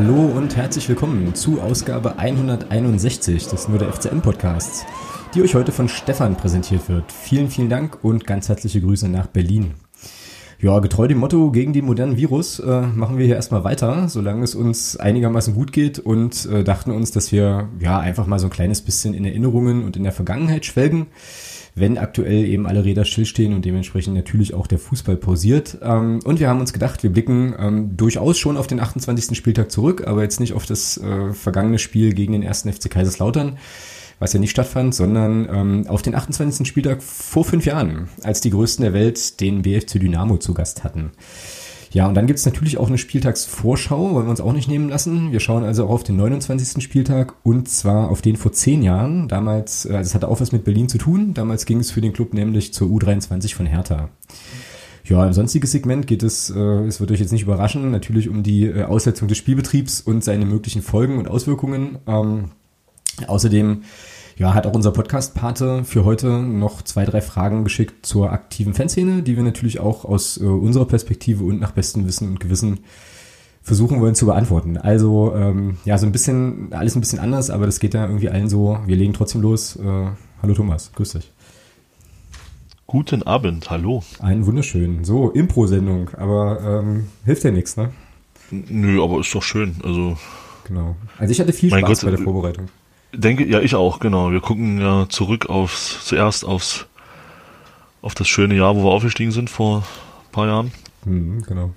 Hallo und herzlich willkommen zu Ausgabe 161 des Nur der FCM Podcasts, die euch heute von Stefan präsentiert wird. Vielen, vielen Dank und ganz herzliche Grüße nach Berlin. Ja, getreu dem Motto gegen den modernen Virus äh, machen wir hier erstmal weiter, solange es uns einigermaßen gut geht und äh, dachten uns, dass wir ja einfach mal so ein kleines bisschen in Erinnerungen und in der Vergangenheit schwelgen wenn aktuell eben alle Räder stillstehen und dementsprechend natürlich auch der Fußball pausiert. Ähm, und wir haben uns gedacht, wir blicken ähm, durchaus schon auf den 28. Spieltag zurück, aber jetzt nicht auf das äh, vergangene Spiel gegen den ersten FC Kaiserslautern, was ja nicht stattfand, sondern ähm, auf den 28. Spieltag vor fünf Jahren, als die Größten der Welt den BFC Dynamo zu Gast hatten. Ja, und dann gibt es natürlich auch eine Spieltagsvorschau, wollen wir uns auch nicht nehmen lassen. Wir schauen also auch auf den 29. Spieltag und zwar auf den vor zehn Jahren. Damals, äh, das hatte auch was mit Berlin zu tun. Damals ging es für den Club nämlich zur U23 von Hertha. Ja, im sonstigen Segment geht es, äh, es wird euch jetzt nicht überraschen, natürlich um die äh, Aussetzung des Spielbetriebs und seine möglichen Folgen und Auswirkungen. Ähm, außerdem ja, hat auch unser Podcast-Pate für heute noch zwei, drei Fragen geschickt zur aktiven Fanszene, die wir natürlich auch aus äh, unserer Perspektive und nach bestem Wissen und Gewissen versuchen wollen zu beantworten. Also ähm, ja, so ein bisschen, alles ein bisschen anders, aber das geht ja irgendwie allen so. Wir legen trotzdem los. Äh, hallo Thomas, grüß dich. Guten Abend, hallo. Einen wunderschönen. So, Impro-Sendung, aber ähm, hilft ja nichts, ne? Nö, aber ist doch schön. Also. Genau. Also ich hatte viel Spaß Gott, bei der Vorbereitung. Denke, ja, ich auch, genau. Wir gucken ja zurück aufs, zuerst aufs, auf das schöne Jahr, wo wir aufgestiegen sind vor ein paar Jahren. Mhm, genau.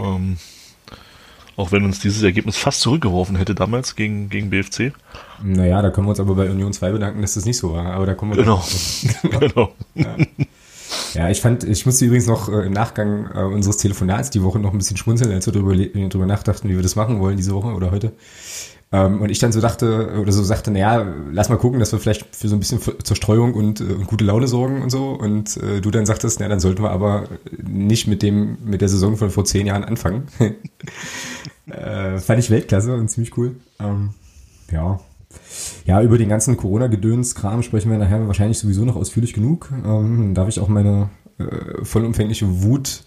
Ähm, auch wenn uns dieses Ergebnis fast zurückgeworfen hätte damals gegen, gegen BFC. Naja, da können wir uns aber bei Union 2 bedanken, dass das nicht so war. Aber da kommen wir Genau. genau. Ja. Ja. ich fand, ich musste übrigens noch äh, im Nachgang äh, unseres Telefonats die Woche noch ein bisschen schmunzeln, als wir darüber, darüber nachdachten, wie wir das machen wollen diese Woche oder heute. Ähm, und ich dann so dachte, oder so sagte, naja, lass mal gucken, dass wir vielleicht für so ein bisschen Zerstreuung und, äh, und gute Laune sorgen und so. Und äh, du dann sagtest, na, dann sollten wir aber nicht mit dem, mit der Saison von vor zehn Jahren anfangen. äh, fand ich Weltklasse und ziemlich cool. Ähm, ja. Ja, über den ganzen Corona-Gedöns-Kram sprechen wir nachher wahrscheinlich sowieso noch ausführlich genug. Ähm, darf ich auch meine äh, vollumfängliche Wut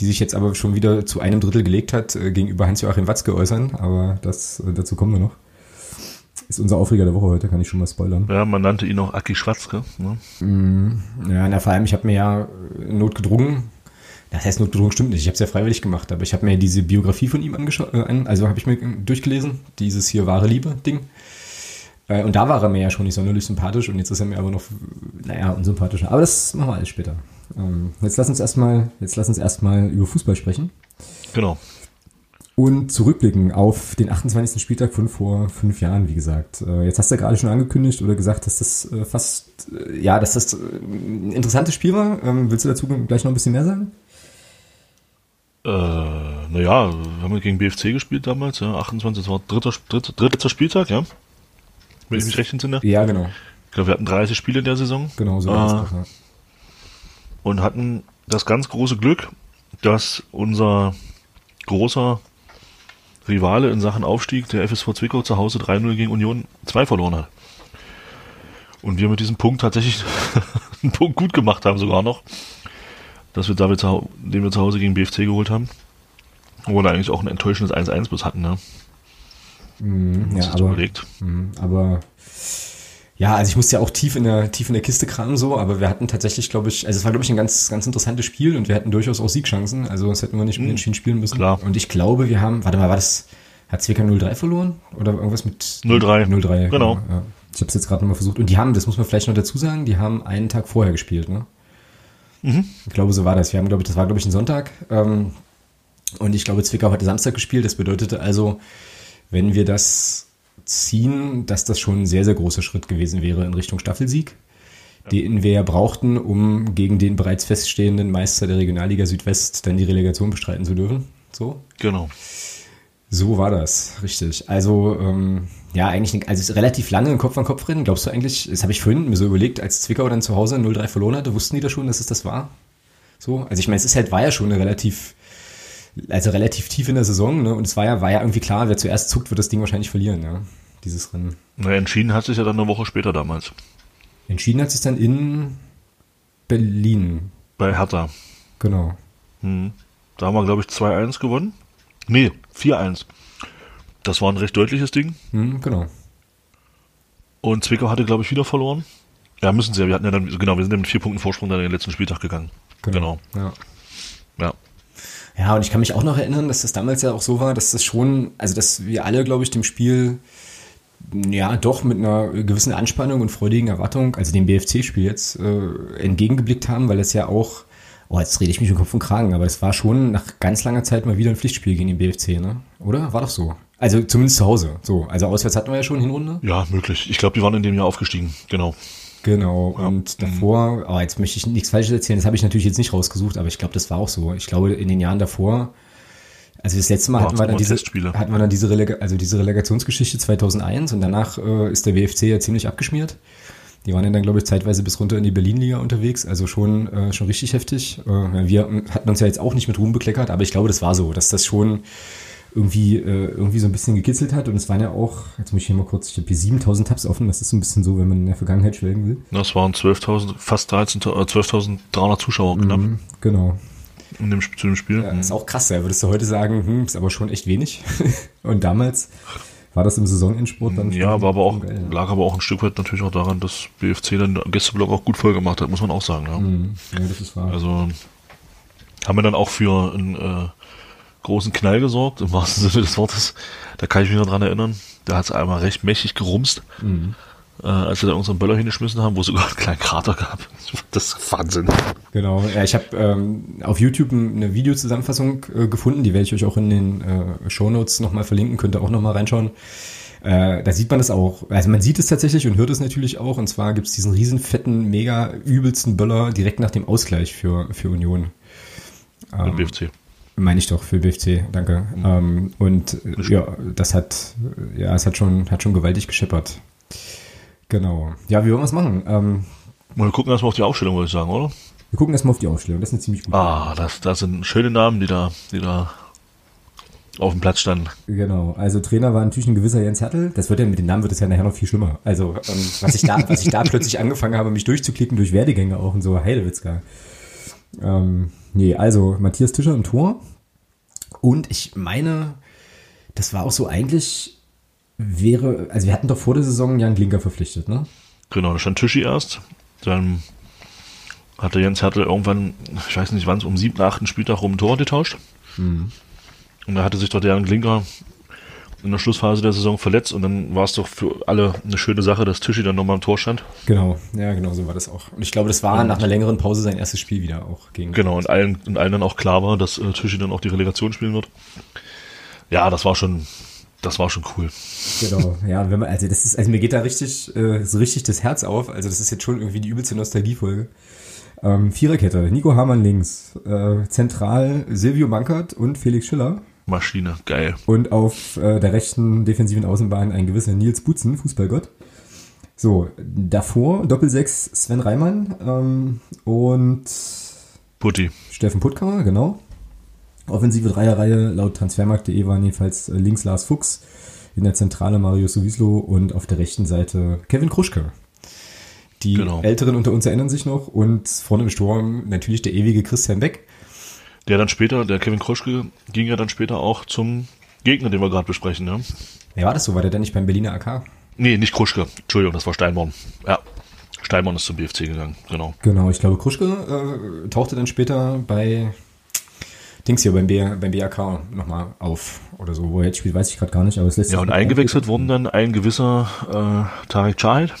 die sich jetzt aber schon wieder zu einem Drittel gelegt hat, äh, gegenüber Hans-Joachim Watzke äußern. Aber das, äh, dazu kommen wir noch. Ist unser Aufreger der Woche heute, kann ich schon mal spoilern. Ja, man nannte ihn auch Aki Schwatzke. Ne? Mm, ja, na, vor allem, ich habe mir ja notgedrungen, das heißt notgedrungen stimmt nicht, ich habe es ja freiwillig gemacht, aber ich habe mir diese Biografie von ihm angeschaut, äh, also habe ich mir durchgelesen, dieses hier wahre Liebe-Ding. Äh, und da war er mir ja schon nicht sonderlich sympathisch und jetzt ist er mir aber noch, naja, unsympathischer. Aber das machen wir alles später. Ähm, jetzt lass uns erstmal, jetzt lass uns erstmal über Fußball sprechen. Genau. Und zurückblicken auf den 28. Spieltag von vor fünf Jahren, wie gesagt. Äh, jetzt hast du ja gerade schon angekündigt oder gesagt, dass das äh, fast, ja, dass das ein interessantes Spiel war. Ähm, willst du dazu gleich noch ein bisschen mehr sagen? Äh, naja, wir haben gegen BFC gespielt damals, ja, 28, das war dritter, dritter, dritter Spieltag, ja. Wenn ich mich recht entsinne. Ja, genau. Ich glaube, wir hatten 30 Spiele in der Saison. Genau, so äh, das. Ja. Und hatten das ganz große Glück, dass unser großer Rivale in Sachen Aufstieg, der FSV Zwickau zu Hause 3-0 gegen Union 2 verloren hat. Und wir mit diesem Punkt tatsächlich einen Punkt gut gemacht haben sogar noch, dass wir da, den wir zu Hause gegen BFC geholt haben. Wo wir eigentlich auch ein enttäuschendes 1-1 bis hatten, ne? Mhm, ja, aber, mh, aber ja, also ich musste ja auch tief in der tief in der Kiste kramen so, aber wir hatten tatsächlich, glaube ich, also es war glaube ich ein ganz ganz interessantes Spiel und wir hatten durchaus auch Siegchancen, also das hätten wir nicht mhm. unentschieden spielen müssen. Klar. Und ich glaube, wir haben, warte mal, war das hat Zwickau 0-3 verloren oder irgendwas mit 0-3. 0-3. Genau. Ja. Ich habe es jetzt gerade nochmal versucht und die haben, das muss man vielleicht noch dazu sagen, die haben einen Tag vorher gespielt, ne? Mhm. Ich glaube, so war das. Wir haben, glaube ich, das war glaube ich ein Sonntag. Ähm, und ich glaube, Zwickau hatte Samstag gespielt. Das bedeutete also, wenn wir das ziehen, dass das schon ein sehr, sehr großer Schritt gewesen wäre in Richtung Staffelsieg, den wir ja brauchten, um gegen den bereits feststehenden Meister der Regionalliga Südwest dann die Relegation bestreiten zu dürfen. So? Genau. So war das, richtig. Also, ähm, ja, eigentlich also relativ lange ein Kopf an Kopf rennen. Glaubst du eigentlich, das habe ich vorhin mir so überlegt, als Zwickau dann zu Hause 0-3 verloren hatte, wussten die da schon, dass es das war? So, also ich meine, es ist halt, war ja schon eine relativ also relativ tief in der Saison, ne? Und es war ja, war ja irgendwie klar, wer zuerst zuckt, wird das Ding wahrscheinlich verlieren, ja. Dieses Rennen. Na, entschieden hat sich ja dann eine Woche später damals. Entschieden hat sich dann in Berlin. Bei Hertha. Genau. Hm. Da haben wir, glaube ich, 2-1 gewonnen. Nee, 4-1. Das war ein recht deutliches Ding. Hm, genau. Und Zwickau hatte, glaube ich, wieder verloren. Ja, müssen sie ja. Wir hatten ja dann, genau, wir sind ja mit vier Punkten Vorsprung dann in den letzten Spieltag gegangen. Genau. Ja. Ja. Ja, und ich kann mich auch noch erinnern, dass das damals ja auch so war, dass das schon, also dass wir alle, glaube ich, dem Spiel ja doch mit einer gewissen Anspannung und freudigen Erwartung, also dem BFC-Spiel jetzt, äh, entgegengeblickt haben, weil es ja auch, oh, jetzt rede ich mich um Kopf und Kragen, aber es war schon nach ganz langer Zeit mal wieder ein Pflichtspiel gegen den BFC, ne? Oder? War doch so. Also zumindest zu Hause. So, also auswärts hatten wir ja schon Hinrunde. Ja, möglich. Ich glaube, die waren in dem Jahr aufgestiegen. Genau. Genau, und davor, oh, jetzt möchte ich nichts Falsches erzählen, das habe ich natürlich jetzt nicht rausgesucht, aber ich glaube, das war auch so. Ich glaube, in den Jahren davor, also das letzte Mal Ja, hatten wir, diese, hatten wir dann diese, Relega also diese Relegationsgeschichte 2001 und danach äh, ist der WFC ja ziemlich abgeschmiert. Die waren ja dann, glaube ich, zeitweise bis runter in die Berlin-Liga unterwegs, also schon, äh, schon richtig heftig. Äh, wir hatten uns ja jetzt auch nicht mit Ruhm bekleckert, aber ich glaube, das war so, dass das schon irgendwie, äh, irgendwie so ein bisschen gekitzelt hat und es waren ja auch, jetzt muss ich hier mal kurz, ich habe hier 7000 Tabs offen, das ist so ein bisschen so, wenn man in der Vergangenheit schwelgen will. Das waren 12.000, fast 13, äh, 12.300 Zuschauer knapp Mhm, genau. in dem, zu dem Spiel. Ja, ist auch krass, ja. Würdest du heute sagen, hm, ist aber schon echt wenig. Und damals war das im Saisonendsport dann Ja, war aber auch, geil, ja. lag aber auch ein Stück weit natürlich auch daran, dass BFC dann Gästeblock auch gut voll gemacht hat, muss man auch sagen. Ja. Mhm, ja, das ist wahr. Also haben wir dann auch für einen äh, großen Knall gesorgt, im wahrsten Sinne des Wortes. Da kann ich mich noch dran erinnern. Da hat es einmal recht mächtig gerumst, Mhm. äh, als wir da unseren Böller hingeschmissen haben, wo es sogar einen kleinen Krater gab. Das ist Wahnsinn. Genau. Ja, ich habe ähm, auf YouTube eine Videozusammenfassung äh, gefunden, die werde ich euch auch in den äh, Shownotes nochmal verlinken, könnt ihr auch nochmal reinschauen. Äh, da sieht man das auch. Also man sieht es tatsächlich und hört es natürlich auch. Und zwar gibt es diesen riesen fetten, mega übelsten Böller direkt nach dem Ausgleich für, für Union. Mit BFC. Meine ich doch, für BFC, danke. Ähm, und ja, das hat, ja, es hat schon, hat schon gewaltig gescheppert. Genau. Ja, wie wollen wir es machen? Ähm, Mal gucken erstmal auf die Aufstellung, würde ich sagen, oder? wir gucken erstmal auf die Aufstellung. Das ist eine ziemlich gute. Ah, das, das sind schöne Namen, die da, die da auf dem Platz standen. Genau. Also Trainer war natürlich ein gewisser Jens Hertel. Das wird ja mit den Namen wird es ja nachher noch viel schlimmer. Also ähm, was ich da, was ich da plötzlich angefangen habe, mich durchzuklicken durch Werdegänge auch und so Heidewitzka. Ähm, nee, also Matthias Tischer im Tor. Und ich meine, das war auch so eigentlich wäre, also wir hatten doch vor der Saison Jan Glinker verpflichtet, ne? Genau, da stand Tischi erst. Dann hatte Jens Hertel irgendwann, ich weiß nicht wann, um siebten, achten Spieltag rum ein Tor getauscht. Und da hatte sich doch der Jan Glinker in der Schlussphase der Saison verletzt und dann war es doch für alle eine schöne Sache, dass Tischi dann nochmal im Tor stand. Genau, ja, genau so war das auch. Und ich glaube, das war nach einer längeren Pause sein erstes Spiel wieder auch gegen. Genau, und allen, und allen dann auch klar war, dass äh, Tischi dann auch die Relegation spielen wird. Ja, das war schon, das war schon cool. Genau, ja, wenn man, also das ist, also mir geht da richtig, äh, so richtig das Herz auf. Also das ist jetzt schon irgendwie die übelste Nostalgiefolge. Ähm, Viererkette, Nico Hamann links, äh, zentral Silvio Bankert und Felix Schiller. Maschine, geil. Und auf äh, der rechten defensiven Außenbahn ein gewisser Nils Butzen, Fußballgott. So, davor Doppelsechs Sven Reimann ähm, und Putti. Steffen Puttkammer, genau. Offensive Dreierreihe laut Transfermarkt.de waren jedenfalls äh, links Lars Fuchs, in der Zentrale Mario Sowieslo und auf der rechten Seite Kevin Kruschke. Die Genau. Älteren unter uns erinnern sich noch und vorne im Sturm natürlich der ewige Christian Beck. Der dann später, der Kevin Kroschke, ging ja dann später auch zum Gegner, den wir gerade besprechen, ne? Ja, war das so? War der denn nicht beim Berliner AK? Nee, nicht Kruschke. Entschuldigung, das war Steinborn. Ja. Steinborn ist zum BFC gegangen, genau. Genau, ich glaube, Kruschke äh, tauchte dann später bei Dings hier beim, B, beim BAK nochmal auf oder so. Wo er jetzt spielt, weiß ich gerade gar nicht, aber es lässt Ja, und eingewechselt wurden dann ein gewisser äh, Tarek Chahed,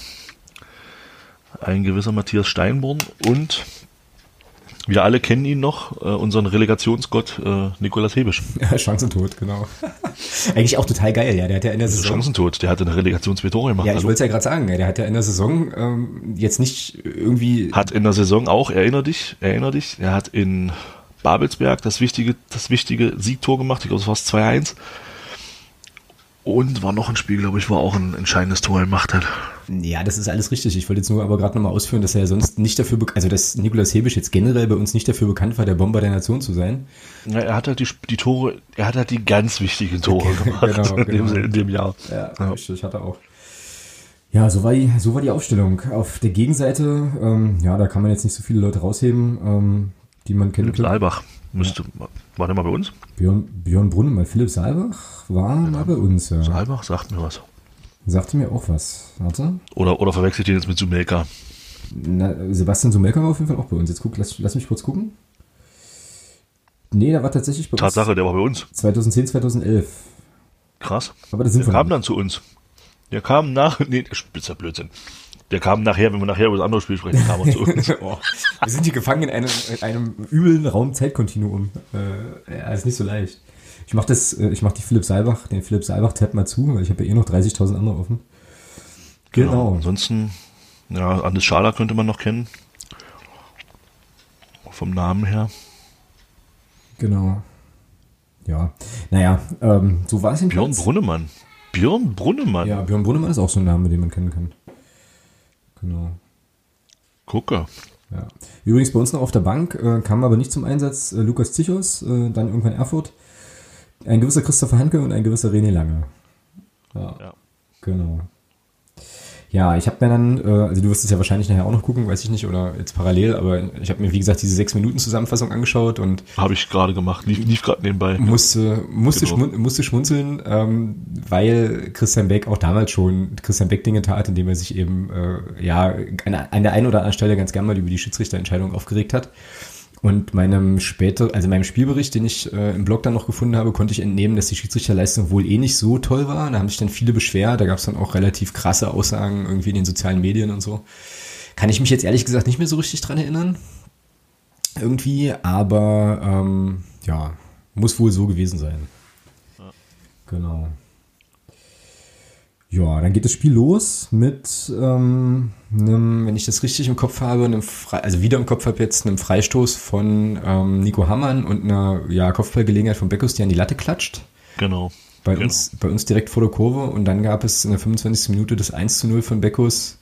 ein gewisser Matthias Steinborn und wir alle kennen ihn noch, äh, unseren Relegationsgott äh, Nikolas Hebisch. Chancentod, genau. Eigentlich auch total geil, ja. Der hat ja in der Saison. Chancentod, der hatte eine Relegation zwei Tore gemacht. Ja, ich wollte es ja gerade sagen, der hat ja in der Saison ähm, jetzt nicht irgendwie. Hat in der Saison auch, erinner dich, erinner dich, er hat in Babelsberg das wichtige, das wichtige Siegtor gemacht, ich glaube, es war es 2-1. Und war noch ein Spiel, glaube ich, wo auch ein entscheidendes Tor gemacht hat. Ja, das ist alles richtig. Ich wollte jetzt nur aber gerade nochmal ausführen, dass er ja sonst nicht dafür, also dass Nikolaus Hebisch jetzt generell bei uns nicht dafür bekannt war, der Bomber der Nation zu sein. Ja, er hat halt die, die Tore, er hat halt die ganz wichtigen Tore gemacht Genau, in, dem, genau. in dem Jahr. Ja, Ja. richtig, hat er auch. Ja, so war die, so war die Aufstellung. Auf der Gegenseite, ähm, ja, da kann man jetzt nicht so viele Leute rausheben, ähm, die man kennen könnte. Müsste, war der mal bei uns? Björn, Björn Brunnemann, Philipp Saalbach war mal bei uns, ja. Saalbach sagt mir was. Sagte mir auch was. Warte. Oder, oder verwechselt den jetzt mit Sumelka? Na, Sebastian Sumelka war auf jeden Fall auch bei uns. Jetzt guck, lass, lass mich kurz gucken. Nee, der war tatsächlich bei Tatsache, der war bei uns. uns 2010, 2011. Krass. Aber das sind Der wir kam noch. dann zu uns. Der kam nach, nee, spitzer Blödsinn. Der kam nachher, wenn wir nachher über das andere Spiel sprechen, kam er zu uns. oh, wir sind hier gefangen in einem, in einem üblen Raum-Zeitkontinuum. Äh, ja, ist nicht so leicht. Ich mach das, äh, ich mach die Philipp Saalbach, den Philipp Saalbach-Tab mal zu, weil ich habe ja eh noch 30.000 andere offen. Genau. Ansonsten, ja, Anders Schaler könnte man noch kennen. Vom Namen her. Genau. Ja. Naja, ähm, so war es im Björn Brunnemann. Björn Brunnemann. Ja, Björn Brunnemann ist auch so ein Name, den man kennen kann. Genau. Gucke. Ja. Übrigens bei uns noch auf der Bank äh, kam aber nicht zum Einsatz äh, Lukas Zichos, äh, dann irgendwann Erfurt, ein gewisser Christopher Hanke und ein gewisser René Lange. Ja, Ja. genau. Ja, ich habe mir dann, äh, also du wirst es ja wahrscheinlich nachher auch noch gucken, weiß ich nicht, oder jetzt parallel, aber ich habe mir, wie gesagt, diese sechs Minuten Zusammenfassung angeschaut und Habe ich gerade gemacht. Lief, lief gerade nebenbei. musste, musste, Genau. schmun musste schmunzeln, ähm, weil Christian Beck auch damals schon Christian Beck Dinge tat, indem er sich eben äh, ja an, an der einen oder anderen Stelle ganz gern mal über die Schiedsrichterentscheidung aufgeregt hat. Und meinem später, also meinem Spielbericht, den ich äh, im Blog dann noch gefunden habe, konnte ich entnehmen, dass die Schiedsrichterleistung wohl eh nicht so toll war. Da haben sich dann viele beschwert, da gab es dann auch relativ krasse Aussagen irgendwie in den sozialen Medien und so. Kann ich mich jetzt ehrlich gesagt nicht mehr so richtig dran erinnern irgendwie, aber ähm, ja, muss wohl so gewesen sein. Genau. Ja, dann geht das Spiel los mit ähm, einem, wenn ich das richtig im Kopf habe, einem Fre also wieder im Kopf habe jetzt, einem Freistoß von ähm, Nico Hammann und einer ja, Kopfballgelegenheit von Beckus, die an die Latte klatscht. Genau. Bei, Genau. uns, bei uns direkt vor der Kurve und dann gab es in der 25. Minute das 1 zu 0 von Beckus.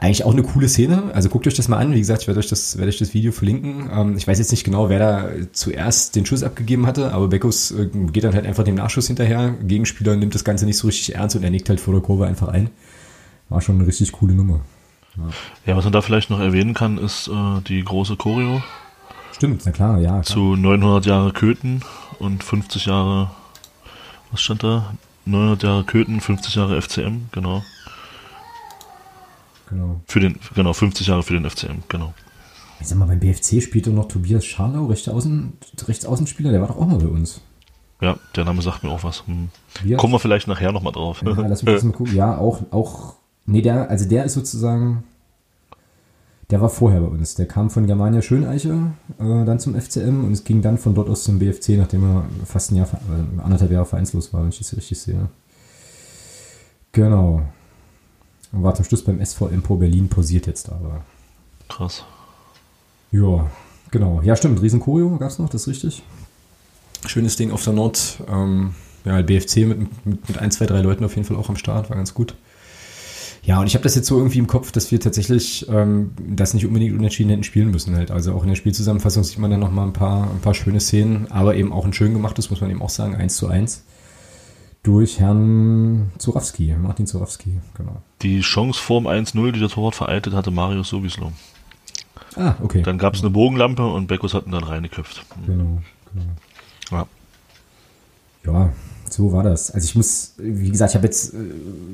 Eigentlich auch eine coole Szene. Also guckt euch das mal an. Wie gesagt, ich werde euch das, werde euch das Video verlinken. Ähm, ich weiß jetzt nicht genau, wer da zuerst den Schuss abgegeben hatte, aber Beckus äh, geht dann halt einfach dem Nachschuss hinterher. Gegenspieler nimmt das Ganze nicht so richtig ernst und er nickt halt vor der Kurve einfach ein. War schon eine richtig coole Nummer. Ja, was man da vielleicht noch erwähnen kann, ist äh, die große Choreo Stimmt, na klar, ja. Klar. zu 900 Jahre Köthen und 50 Jahre, was stand da? 900 Jahre Köthen, 50 Jahre FCM, genau. Genau. Für den, genau, 50 Jahre für den FCM, genau. Ich sag mal, beim BFC spielte noch Tobias Scharlau, rechter Außen, Rechtsaußenspieler, der war doch auch mal bei uns. Ja, der Name sagt mir auch was. Hm. Kommen wir vielleicht nachher nochmal drauf. Ja, lass mich das mal gucken. Ja, auch, auch, nee, der, also der ist sozusagen, der war vorher bei uns. Der kam von Germania Schöneiche äh, dann zum FCM und es ging dann von dort aus zum BFC, nachdem er fast ein Jahr, äh, anderthalb Jahre vereinslos war, wenn ich das richtig sehe. Genau. Und war zum Schluss beim SV Empo Berlin pausiert jetzt aber. Krass. Ja, genau. Ja, stimmt. Riesen Choreo gab es noch, das ist richtig. Schönes Ding auf der Nord. Ähm, ja, BFC mit, mit, mit ein, zwei, drei Leuten auf jeden Fall auch am Start, war ganz gut. Ja, und ich habe das jetzt so irgendwie im Kopf, dass wir tatsächlich ähm, das nicht unbedingt unentschieden hätten spielen müssen halt. Also auch in der Spielzusammenfassung sieht man dann nochmal ein paar, ein paar schöne Szenen, aber eben auch ein schön gemachtes, muss man eben auch sagen, 1 zu 1 durch Herrn Zurawski, Martin Zurawski, genau. Die Chance vorm 1-0, die der Torwart vereitet hatte, Marius Sowislo. Ah, okay. Dann gab es eine Bogenlampe und Beckus hat ihn dann reingeköpft. Genau, genau. Ja. Ja, so war das. Also ich muss, wie gesagt, ich habe jetzt äh,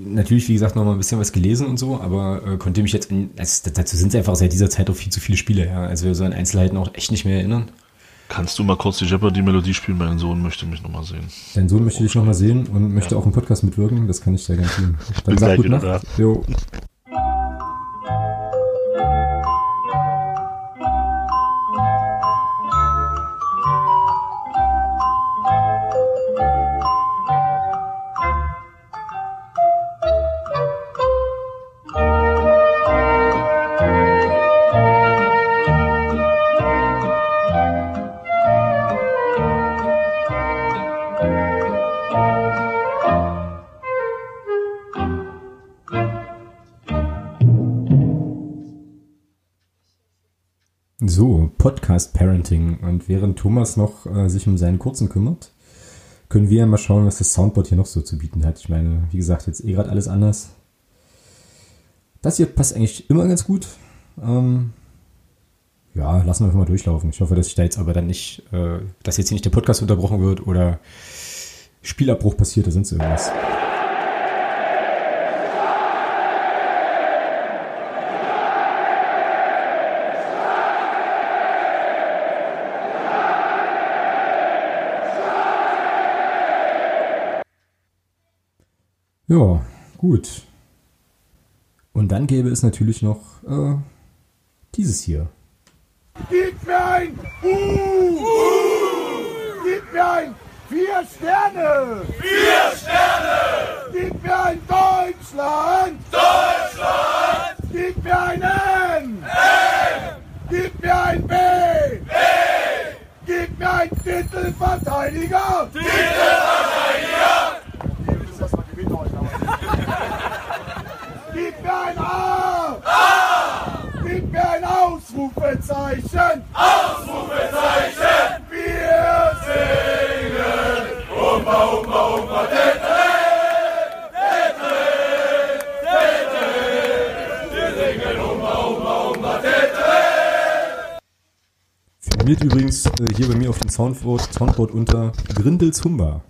natürlich, wie gesagt, noch mal ein bisschen was gelesen und so, aber äh, konnte mich jetzt, in, also dazu sind es einfach seit dieser Zeit auch viel zu viele Spiele, ja. Also so an Einzelheiten auch echt nicht mehr erinnern. Kannst du mal kurz die Jeopardy-Melodie spielen? Mein Sohn möchte mich nochmal sehen. Dein Sohn möchte dich noch mal sehen und möchte auch im Podcast mitwirken, das kann ich sehr gerne tun. Dann sag gleich gut wieder Nacht. Jo. Podcast Parenting. Und während Thomas noch äh, sich um seinen kurzen kümmert, können wir ja mal schauen, was das Soundboard hier noch so zu bieten hat. Ich meine, wie gesagt, jetzt eh gerade alles anders. Das hier passt eigentlich immer ganz gut. Ähm, ja, lassen wir einfach mal durchlaufen. Ich hoffe, dass ich da jetzt aber dann nicht, äh, dass jetzt hier nicht der Podcast unterbrochen wird oder Spielabbruch passiert oder sonst irgendwas. Ja, gut. Und dann gäbe es natürlich noch äh, dieses hier. Gib mir ein U! Uh! Gib mir ein Vier Sterne! Vier Sterne! Gib mir ein Deutschland! Deutschland! Gib mir ein M! M! Gib mir ein B! B! Gib mir ein Titelverteidiger! Titelverteidiger! Gib mir ein A! A! Gib mir ein Ausrufezeichen! Ausrufezeichen! Wir singen! Umba, umba, umba, tetre! Tetre! Tetre! Wir singen umba, umba, umba, tetre! Firmiert übrigens äh, hier bei mir auf dem Soundboard, Soundboard unter Grindels Humba.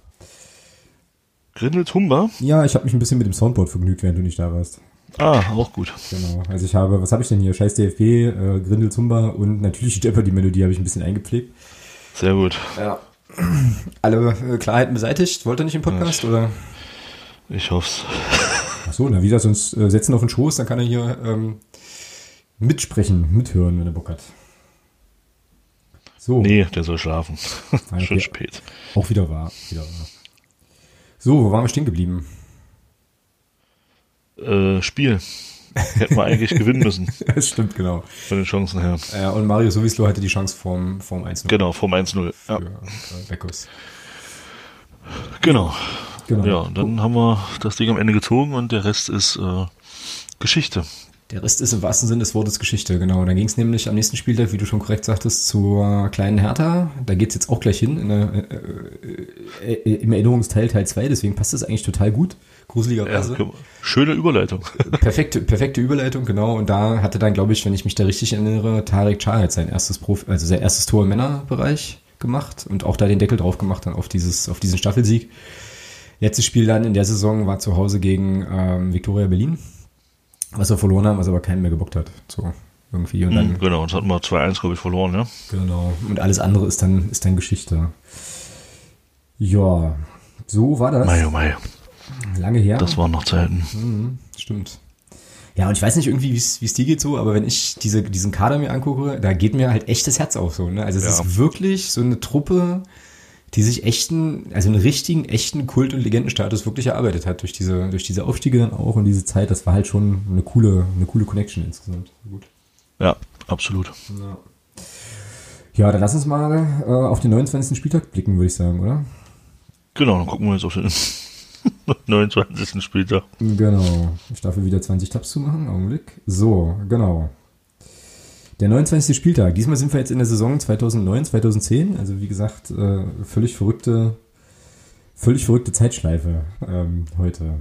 Grindels Humba? Ja, ich habe mich ein bisschen mit dem Soundboard vergnügt, während du nicht da warst. Ah, auch gut. Genau. Also ich habe, was habe ich denn hier? Scheiß DFB, äh, Grindel Zumba und natürlich die Jeopardy-Melodie habe ich ein bisschen eingepflegt. Sehr gut. Ja. Alle äh, Klarheiten beseitigt? Wollt ihr nicht im Podcast Ja, oder? Ich hoff's. Ach so, na wieder, sonst äh, setzen auf den Schoß, dann kann er hier ähm, mitsprechen, mithören, wenn er Bock hat. So. Nee, der soll schlafen. okay. Schon spät. Auch wieder wahr. Wieder wahr. So, wo waren wir stehen geblieben? Äh, Spiel. Hätten wir eigentlich gewinnen müssen. Das stimmt, genau. Von den Chancen her. Äh, und Mario Sowieslo hatte die Chance vorm, vorm 1-0. Genau, vom 1-0. Ja. Äh, Beckus. Genau. Genau. Ja, dann haben wir das Ding am Ende gezogen und der Rest ist äh, Geschichte. Der Rest ist im wahrsten Sinne des Wortes Geschichte, genau. Dann ging es nämlich am nächsten Spieltag, wie du schon korrekt sagtest, zur kleinen Hertha. Da geht's jetzt auch gleich hin, in der, äh, äh, im Erinnerungsteil Teil 2, deswegen passt das eigentlich total gut. Ja, Gruseligerweise. wir- schöne Überleitung. perfekte, perfekte Überleitung, genau. Und da hatte dann, glaube ich, wenn ich mich da richtig erinnere, Tarek Chahed sein erstes Prof, also sein erstes Tor im Männerbereich gemacht und auch da den Deckel drauf gemacht dann auf dieses, auf diesen Staffelsieg. Letztes Spiel dann in der Saison war zu Hause gegen ähm, Viktoria Berlin, was wir verloren haben, was aber keinen mehr gebockt hat. So irgendwie. Und dann Hm, genau, uns hatten wir 2-1, glaube ich, verloren, ja. Genau. Und alles andere ist dann, ist dann Geschichte. Ja, so war das. Mai, oh Mai. Lange her. Das waren noch Zeiten. Mhm, stimmt. Ja, und ich weiß nicht irgendwie, wie es wie es dir geht so, aber wenn ich diese, diesen Kader mir angucke, da geht mir halt echt das Herz auf so. Ne? Also es Ja. ist wirklich so eine Truppe, die sich echten, also einen richtigen, echten Kult- und Legendenstatus wirklich erarbeitet hat durch diese, durch diese Aufstiege dann auch und diese Zeit. Das war halt schon eine coole, eine coole Connection insgesamt. Gut. Ja, absolut. Ja. Ja, dann lass uns mal äh, auf den 29. Spieltag blicken, würde ich sagen, oder? Genau, dann gucken wir jetzt auf den 29. Spieltag. Genau. Ich darf wieder 20 Tabs zumachen. Augenblick. So, genau. Der 29. Spieltag. Diesmal sind wir jetzt in der Saison 2009, 2010. Also wie gesagt, äh, völlig verrückte, völlig verrückte Zeitschleife ähm, heute.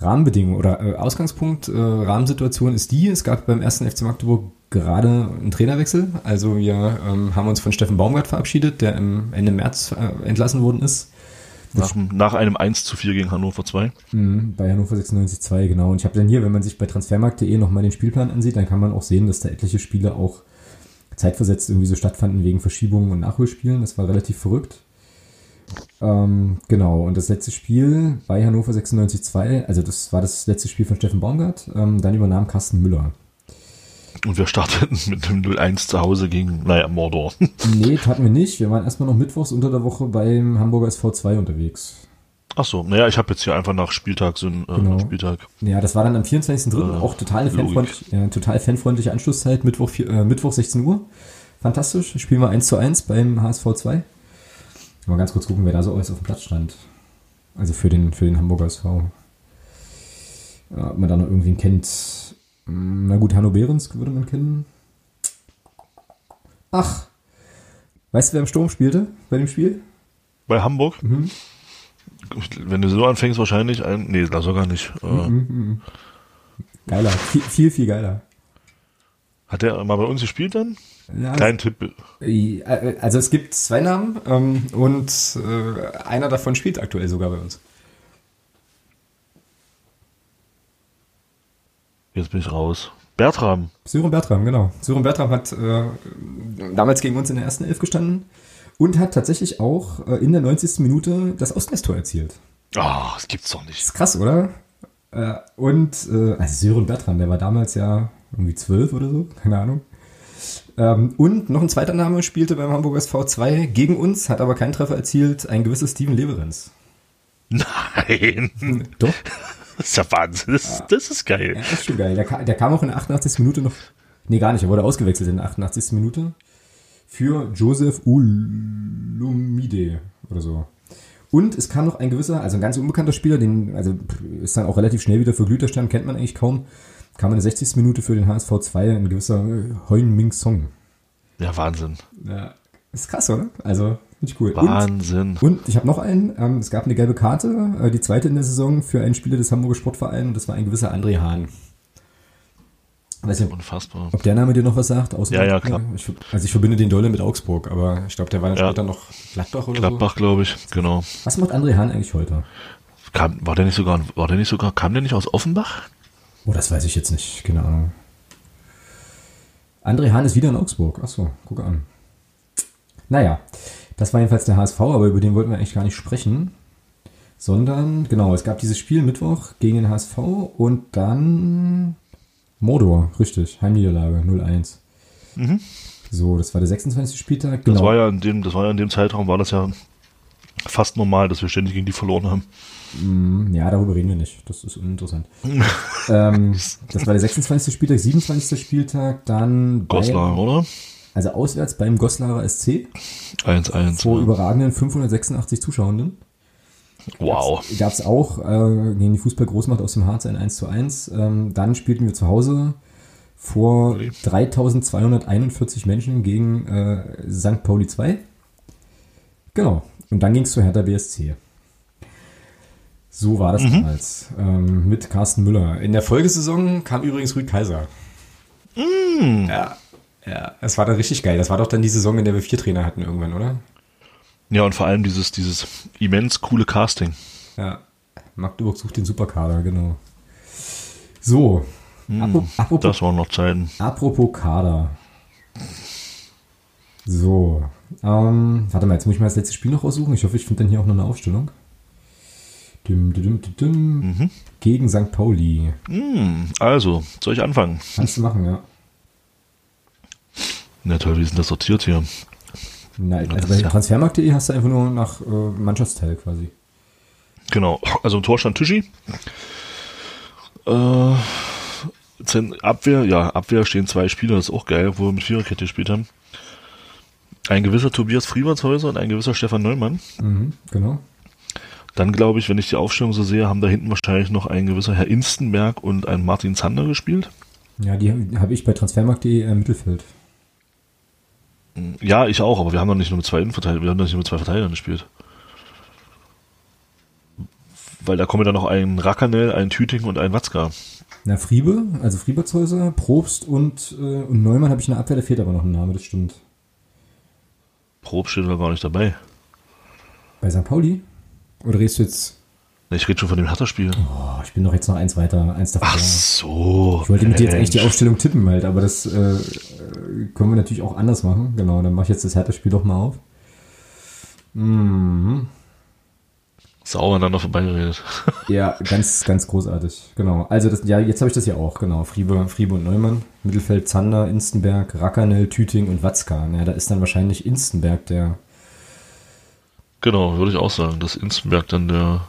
Rahmenbedingungen oder äh, Ausgangspunkt, äh, Rahmensituation ist die, es gab beim ersten FC Magdeburg gerade einen Trainerwechsel. Also wir ähm, haben uns von Steffen Baumgart verabschiedet, der im Ende März äh, entlassen worden ist. Nach, nach einem 1 zu 4 gegen Hannover 2. Mhm, bei Hannover 96-2, genau. Und ich habe dann hier, wenn man sich bei transfermarkt.de nochmal den Spielplan ansieht, dann kann man auch sehen, dass da etliche Spiele auch zeitversetzt irgendwie so stattfanden wegen Verschiebungen und Nachholspielen. Das war relativ verrückt. Ähm, genau, und das letzte Spiel bei Hannover 96-2, also das war das letzte Spiel von Steffen Baumgart, ähm, dann übernahm Carsten Müller. Und wir starteten mit einem 0-1 zu Hause gegen, naja, Mordor. Nee, taten wir nicht. Wir waren erstmal noch mittwochs unter der Woche beim Hamburger SV2 unterwegs. Ach so, naja, ich habe jetzt hier einfach nach Spieltag so einen äh, Genau. Spieltag. Ja, das war dann am 24.03. Äh, auch total fanfreundlich, ja, total fanfreundliche Anschlusszeit, Mittwoch, vier- äh, Mittwoch 16 Uhr. Fantastisch. Spielen wir 1 zu 1 beim HSV 2. Mal ganz kurz gucken, wer da so alles auf dem Platz stand. Also für den, für den Hamburger SV. Ja, ob man da noch irgendwen kennt. Na gut, Hanno Behrens würde man kennen. Ach, weißt du, wer im Sturm spielte bei dem Spiel? Bei Hamburg? Mhm. Wenn du so anfängst, wahrscheinlich ein. Nee, das sogar nicht. Äh, Mhm, mhm. Geiler, viel, viel, viel geiler. Hat der mal bei uns gespielt dann? Ja, Kleinen Tipp. äh, Also es gibt zwei Namen ähm, und äh, einer davon spielt aktuell sogar bei uns. Jetzt bin ich raus. Bertram. Sören Bertram, genau. Sören Bertram hat äh, damals gegen uns in der ersten Elf gestanden und hat tatsächlich auch äh, in der 90. Minute das Ausgleichstor erzielt. Ah, das gibt's doch nicht. ist krass, oder? Äh, und äh, also Sören Bertram, der war damals ja irgendwie zwölf oder so, keine Ahnung. Ähm, und noch ein zweiter Name spielte beim Hamburger SV 2 gegen uns, hat aber keinen Treffer erzielt, ein gewisser Steven Leverenz. Nein. Doch, Das ist ja Wahnsinn. Das, das ist geil. ja, ist schon geil. Der, der kam auch in der 88. Minute noch. Nee, gar nicht, er wurde ausgewechselt in der 88. Minute für Joseph Ulumide oder so. Und es kam noch ein gewisser, also ein ganz unbekannter Spieler, den, also ist dann auch relativ schnell wieder für Glüterstern, kennt man eigentlich kaum. Kam in der 60. Minute für den HSV 2 ein gewisser äh, Heun Ming Song. Ja, Wahnsinn. Ja. Ist krass, oder? Also, finde ich cool. Und, Wahnsinn. und ich habe noch einen, ähm, es gab eine gelbe Karte, äh, die zweite in der Saison für einen Spieler des Hamburger Sportvereins und das war ein gewisser André Hahn. Weiß nicht, Unfassbar. ob der Name dir noch was sagt? Außer Ja, ja, klar. Ich, also ich verbinde den Dolle mit Augsburg, aber ich glaube, der war dann Ja. später noch Gladbach oder Gladbach, glaube ich. Genau. so. Was macht André Hahn eigentlich heute? Kam, war der nicht sogar, war der nicht sogar, kam der nicht aus Offenbach? Oh, das weiß ich jetzt nicht, keine Ahnung. André Hahn ist wieder in Augsburg. Achso, guck an. Naja, das war jedenfalls der HSV, aber über den wollten wir eigentlich gar nicht sprechen. Sondern, genau, es gab dieses Spiel Mittwoch gegen den HSV und dann Mordor, richtig, Heimniederlage 0-1. So, das war der 26. Spieltag. Genau. Das war ja in dem, das war ja in dem Zeitraum, war das ja fast normal, dass wir ständig gegen die verloren haben. Mm, Ja, darüber reden wir nicht. Das ist uninteressant. ähm, das war der 26. Spieltag, 27. Spieltag, dann Goslar, oder? Also auswärts beim Goslarer SC 1-1. vor ja. überragenden 586 Zuschauenden. Wow. Gab es auch äh, gegen die Fußball-Großmacht aus dem Harz ein 1 zu 1. Ähm, dann spielten wir zu Hause vor Okay. 3241 Menschen gegen äh, St. Pauli 2. Genau. Und dann ging es zu Hertha BSC. So war das damals. Ähm, mit Carsten Müller. In der Folgesaison kam übrigens Rüd Kaiser. Ja. Ja, es war dann richtig geil. Das war doch dann die Saison, in der wir vier Trainer hatten irgendwann, oder? Ja, und vor allem dieses, dieses immens coole Casting. Ja. Magdeburg sucht den Superkader, genau. So. Apro- apropos, Das waren noch Zeiten. apropos Kader. So. Ähm, warte mal, jetzt muss ich mal das letzte Spiel noch raussuchen. Ich hoffe, ich finde dann hier auch noch eine Aufstellung. Dim, dim, dim, dim. Gegen St. Pauli. Hm, also, soll ich anfangen? Kannst du machen, ja. Na toll, wie ist denn das sortiert hier? Nein, also bei transfermarkt.de hast du einfach nur nach äh, Mannschaftsteil quasi. Genau, also im Tor stand Tischi. Äh, Abwehr, ja, Abwehr stehen zwei Spieler, das ist auch geil, wo wir mit Viererkette gespielt haben. Ein gewisser Tobias Friebertshäuser und ein gewisser Stefan Neumann. Mhm, genau. Dann glaube ich, wenn ich die Aufstellung so sehe, haben da hinten wahrscheinlich noch ein gewisser Herr Instenberg und ein Martin Zander gespielt. Ja, die habe ich bei transfermarkt.de im Mittelfeld. Ja, ich auch, aber wir haben doch nicht nur mit zwei Innenverteidigern, wir haben doch nicht nur mit zwei Verteidigern gespielt. Weil da kommen ja dann noch ein Rakanel, ein Tüting und ein Watzka. Na, Friebe, also Friebertshäuser, Probst und, äh, und Neumann habe ich in der Abwehr, da fehlt aber noch ein Name, das stimmt. Prob steht da gar nicht dabei. Bei St. Pauli? Oder redest du jetzt, Ich rede schon von dem Hertha-Spiel. oh, ich bin doch jetzt noch eins weiter, eins davor. Ach so. Ich wollte mit dir jetzt eigentlich die. Aufstellung tippen halt, aber das äh, äh, können wir natürlich auch anders machen. Genau, dann mache ich jetzt das Hertha-Spiel doch mal auf. Mhm. Sauer aneinander vorbeigeredet. Ja, ganz, ganz großartig. Genau. Also das, ja, jetzt habe ich das ja auch, genau. Friebe, Friebe und Neumann. Mittelfeld Zander, Instenberg, Rackanel, Tüting und Watzka. Ja, da ist dann wahrscheinlich Instenberg der. genau, würde ich auch sagen, dass Instenberg dann der,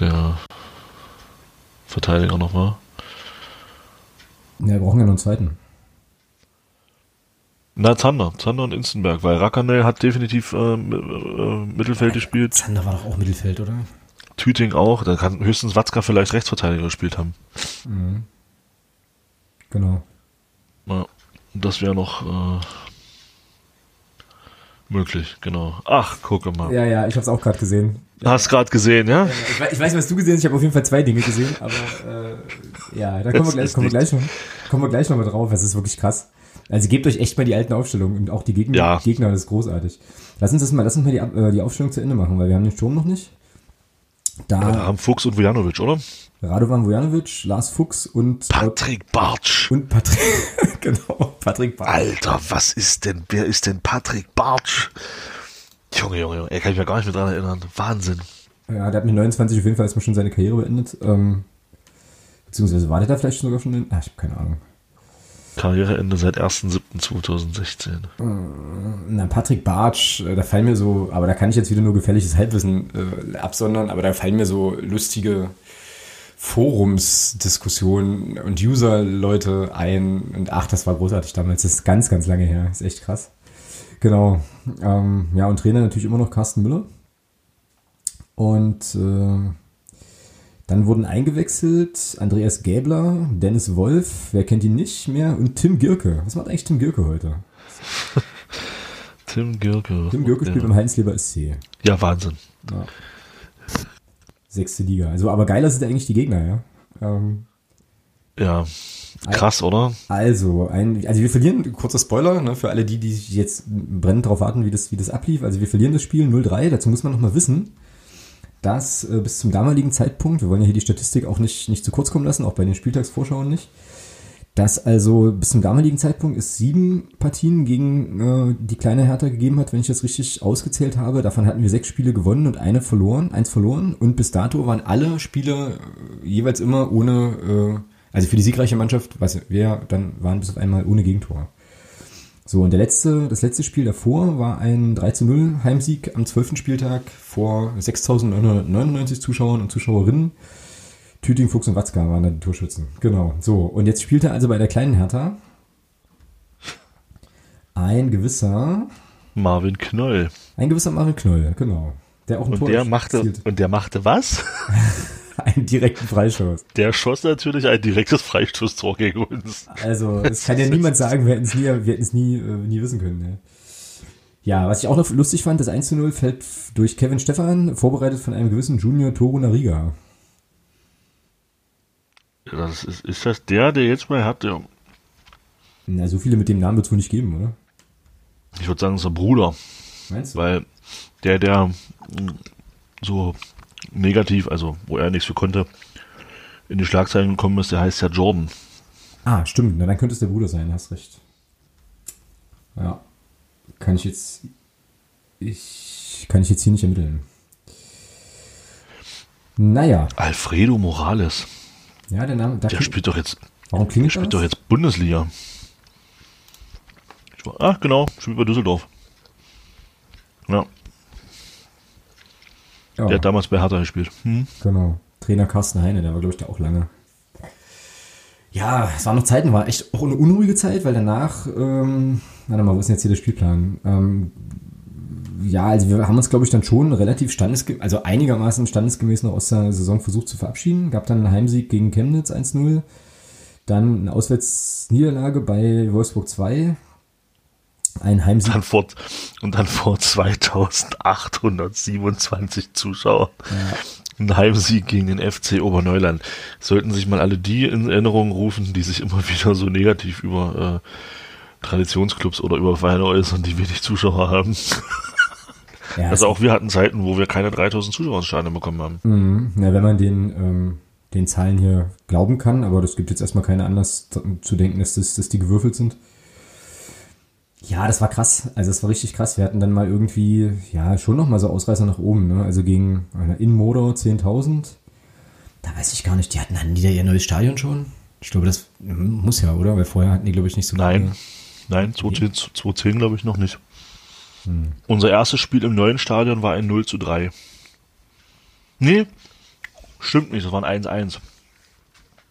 der Verteidiger noch war. Ja, wir brauchen ja noch einen zweiten. Na, Zander. Zander und Instenberg, weil Rakanel hat definitiv äh, äh, Mittelfeld gespielt. Zander war doch auch Mittelfeld, oder? Tüting auch. Da kann höchstens Watzka vielleicht Rechtsverteidiger gespielt haben. Genau. Ja, das wäre noch äh, möglich, genau. Ach, gucke mal. Ja, ja, ich habe es auch gerade gesehen. Hast gerade gesehen, ja? Ich weiß, ich weiß, was du gesehen hast. Ich habe auf jeden Fall zwei Dinge gesehen, aber äh, ja, da kommen wir gleich, kommen wir gleich noch. kommen wir gleich nochmal drauf, das ist wirklich krass. Also gebt euch echt mal die alten Aufstellungen und auch die Gegner, Ja. Gegner das ist großartig. Lass uns das mal, lass uns mal die, äh, die Aufstellung zu Ende machen, weil wir haben den Sturm noch nicht. Da Da haben Fuchs und Vujanovic, oder? Radovan Vujanovic, Lars Fuchs und Patrick Bartsch. und Patrick, genau, Patrick Bach. Alter, was ist denn, wer ist denn Patrick Bartsch? Junge, Junge, Junge, ey, kann ich mir gar nicht mehr dran erinnern. Wahnsinn. Ja, der hat mit 29 auf jeden Fall erstmal schon seine Karriere beendet. Ähm, beziehungsweise war der da vielleicht sogar schon in. Ah, ich habe keine Ahnung. Karriereende seit 1.7.2016. Na, Patrick Bartsch, äh, da fallen mir so, aber da kann ich jetzt wieder nur gefährliches Halbwissen äh, absondern, aber da fallen mir so lustige Forumsdiskussionen und User-Leute ein. Und ach, das war großartig damals. Das ist ganz, ganz lange her. Das ist echt krass. Genau. Ähm, ja, und Trainer natürlich immer noch Carsten Müller. Und äh, dann wurden eingewechselt Andreas Gäbler, Dennis Wolf, wer kennt ihn nicht mehr, und Tim Gierke. Was macht eigentlich Tim Gierke heute? Tim Gürke. Tim Gürke spielt beim Heinzleber SC. Ja, Wahnsinn. Ja. Sechste Liga. Also, aber geiler sind eigentlich die Gegner, ja. Ähm, Ja, krass, oder? also, ein, also wir verlieren, kurzer Spoiler, ne, für alle die, die sich jetzt brennend darauf warten, wie das, wie das ablief. Also wir verlieren das Spiel 0-3. Dazu muss man nochmal wissen, dass äh, bis zum damaligen Zeitpunkt, wir wollen ja hier die Statistik auch nicht, nicht zu kurz kommen lassen, auch bei den Spieltagsvorschauen nicht, dass also bis zum damaligen Zeitpunkt es sieben Partien gegen äh, die kleine Hertha gegeben hat, wenn ich das richtig ausgezählt habe. Davon hatten wir sechs Spiele gewonnen und eine verloren, eins verloren. Und bis dato waren alle Spiele äh, jeweils immer ohne, äh, also für die siegreiche Mannschaft, was wir dann waren bis auf einmal ohne Gegentor. So, und der letzte, das letzte Spiel davor war ein 3 zu 0 Heimsieg am 12. Spieltag vor 6.999 Zuschauern und Zuschauerinnen. Tüting, Fuchs und Watzka waren da die Torschützen. Genau. So, und jetzt spielt er also bei der kleinen Hertha ein gewisser, Marvin Knoll. ein gewisser Marvin Knoll, genau. Der auch ein Und Tor der machte, erzielt. und der machte was? einen direkten Freischuss. Der schoss natürlich ein direktes Freistoßtor gegen uns. Also, es kann ja niemand sagen, wir hätten es nie, wir hätten es nie, äh, nie wissen können. Ne? Ja, was ich auch noch lustig fand, das 1 zu 0 fällt durch Kevin Stephan, vorbereitet von einem gewissen Junior Toru Nariga. Das ist, ist das der, der jetzt mal hat? Ja, Na, so viele mit dem Namen wird es wohl nicht geben, oder? ich würde sagen, sein Bruder. Meinst du? Weil der, der mh, so negativ, also wo er nichts für konnte, in die Schlagzeilen gekommen ist, der heißt ja Jordan. Ah, stimmt. Na, dann könnte es der Bruder sein, hast recht. Ja. Kann ich jetzt. Ich. Kann ich jetzt hier nicht ermitteln. Naja. Alfredo Morales. Ja, der Name. Der spielt doch jetzt, warum der klingt spielt das? doch jetzt Bundesliga. War, ach, genau, spielt bei Düsseldorf. Ja, Ja, der hat damals bei Hertha gespielt. Hm? genau. Trainer Carsten Heine, der war, glaube ich, da auch lange. Ja, es waren noch Zeiten, war echt auch eine unruhige Zeit, weil danach, ähm, warte mal, wo ist denn jetzt hier der Spielplan? Ähm, ja, also wir haben uns, glaube ich, dann schon relativ standesgemäß, also einigermaßen standesgemäß noch aus der Saison versucht zu verabschieden. Gab dann einen Heimsieg gegen Chemnitz 1-0, dann eine Auswärtsniederlage bei Wolfsburg 2, ein Heimsieg, Dann vor, und dann vor 2827 Zuschauern. Ein Heimsieg gegen den FC Oberneuland. Sollten sich mal alle die in Erinnerung rufen, die sich immer wieder so negativ über äh, Traditionsclubs oder über Vereine äußern, die wenig Zuschauer haben. ja, Also auch wir hatten Zeiten, wo wir keine 3000 Zuschauer ins Stadion bekommen haben. Mhm. Ja, wenn man den, ähm, den Zahlen hier glauben kann, aber das gibt jetzt erstmal keine Anlass zu- zu denken, dass, das, dass die gewürfelt sind. Ja, das war krass. Also das war richtig krass. Wir hatten dann mal irgendwie, ja, schon noch mal so Ausreißer nach oben, ne? Also gegen äh, in Modo 10.000. Da weiß ich gar nicht, die hatten, hatten die da ihr neues Stadion schon? Ich glaube, das mm, muss ja, oder? Weil vorher hatten die, glaube ich, nicht so Nein, nein, 2010, 2010 glaube ich noch nicht. Unser erstes Spiel im neuen Stadion war ein 0 zu 3. Nee, stimmt nicht, das war ein 1-1.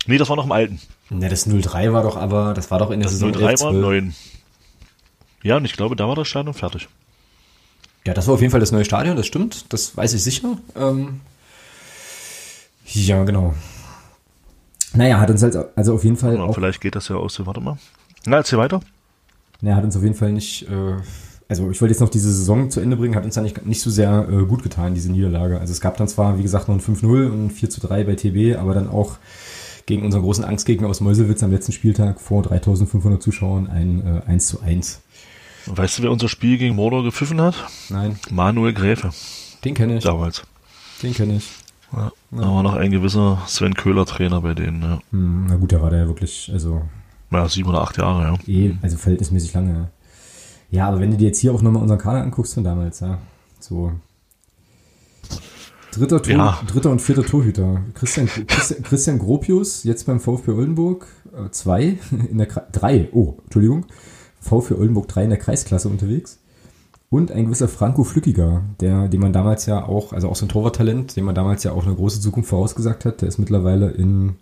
Nee, das war noch im alten. Ne, das 0-3 war doch aber, das war doch in der Das Saison 0-3 war 11, im neuen. Ja, und ich glaube, da war das Stadion fertig. Ja, das war auf jeden Fall das neue Stadion, das stimmt. Das weiß ich sicher. Ähm, ja, genau. Naja, hat uns halt, also auf jeden Fall auch, vielleicht geht das ja aus. Warte mal. Na, erzähl weiter. naja, hat uns auf jeden Fall nicht, äh, also ich wollte jetzt noch diese Saison zu Ende bringen, hat uns dann nicht, nicht so sehr äh, gut getan, diese Niederlage. Also es gab dann zwar, wie gesagt, noch ein 5-0 und ein 4-3 bei TB, aber dann auch gegen unseren großen Angstgegner aus Meuselwitz am letzten Spieltag vor 3500 Zuschauern ein äh, 1 zu 1. Weißt du, wer unser Spiel gegen Mordor gepfiffen hat? Nein, Manuel Gräfe, den kenne ich. damals. Den kenne ich. Ja. Da war noch ein gewisser Sven Köhler Trainer bei denen. Ja, Hm, na gut, da war der ja wirklich, also ja sieben oder acht Jahre, ja. eh, also verhältnismäßig lange. Ja. Ja, aber wenn du dir jetzt hier auch nochmal unseren Kader anguckst von damals, ja, so dritter, Tor, Ja. dritter und vierter Torhüter. Christian, Christian, Christian Gropius, jetzt beim VfB Oldenburg, äh, zwei in der Kre- drei, oh, Entschuldigung, VfB Oldenburg drei in der Kreisklasse unterwegs. Und ein gewisser Franco Flückiger, der, den man damals ja auch, also auch so ein Torwarttalent, dem man damals ja auch eine große Zukunft vorausgesagt hat, der ist mittlerweile in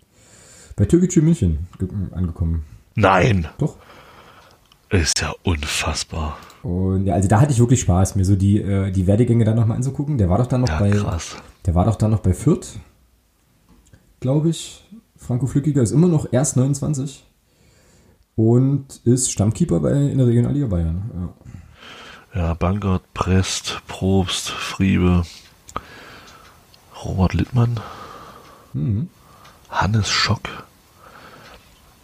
bei Türkgücü München ge- angekommen. Nein, Doch. ist ja unfassbar. Und ja, also da hatte ich wirklich Spaß, mir so die, äh, die Werdegänge dann nochmal anzugucken. Der war doch dann noch Ja, bei, krass. der war doch dann noch bei Fürth, glaube ich. Franco Flückiger ist immer noch erst 29 und ist Stammkeeper bei, in der Regionalliga Bayern. Ja. Ja, Bankert, Prest, Probst, Friebe, Robert Littmann, Mhm. Hannes Schock,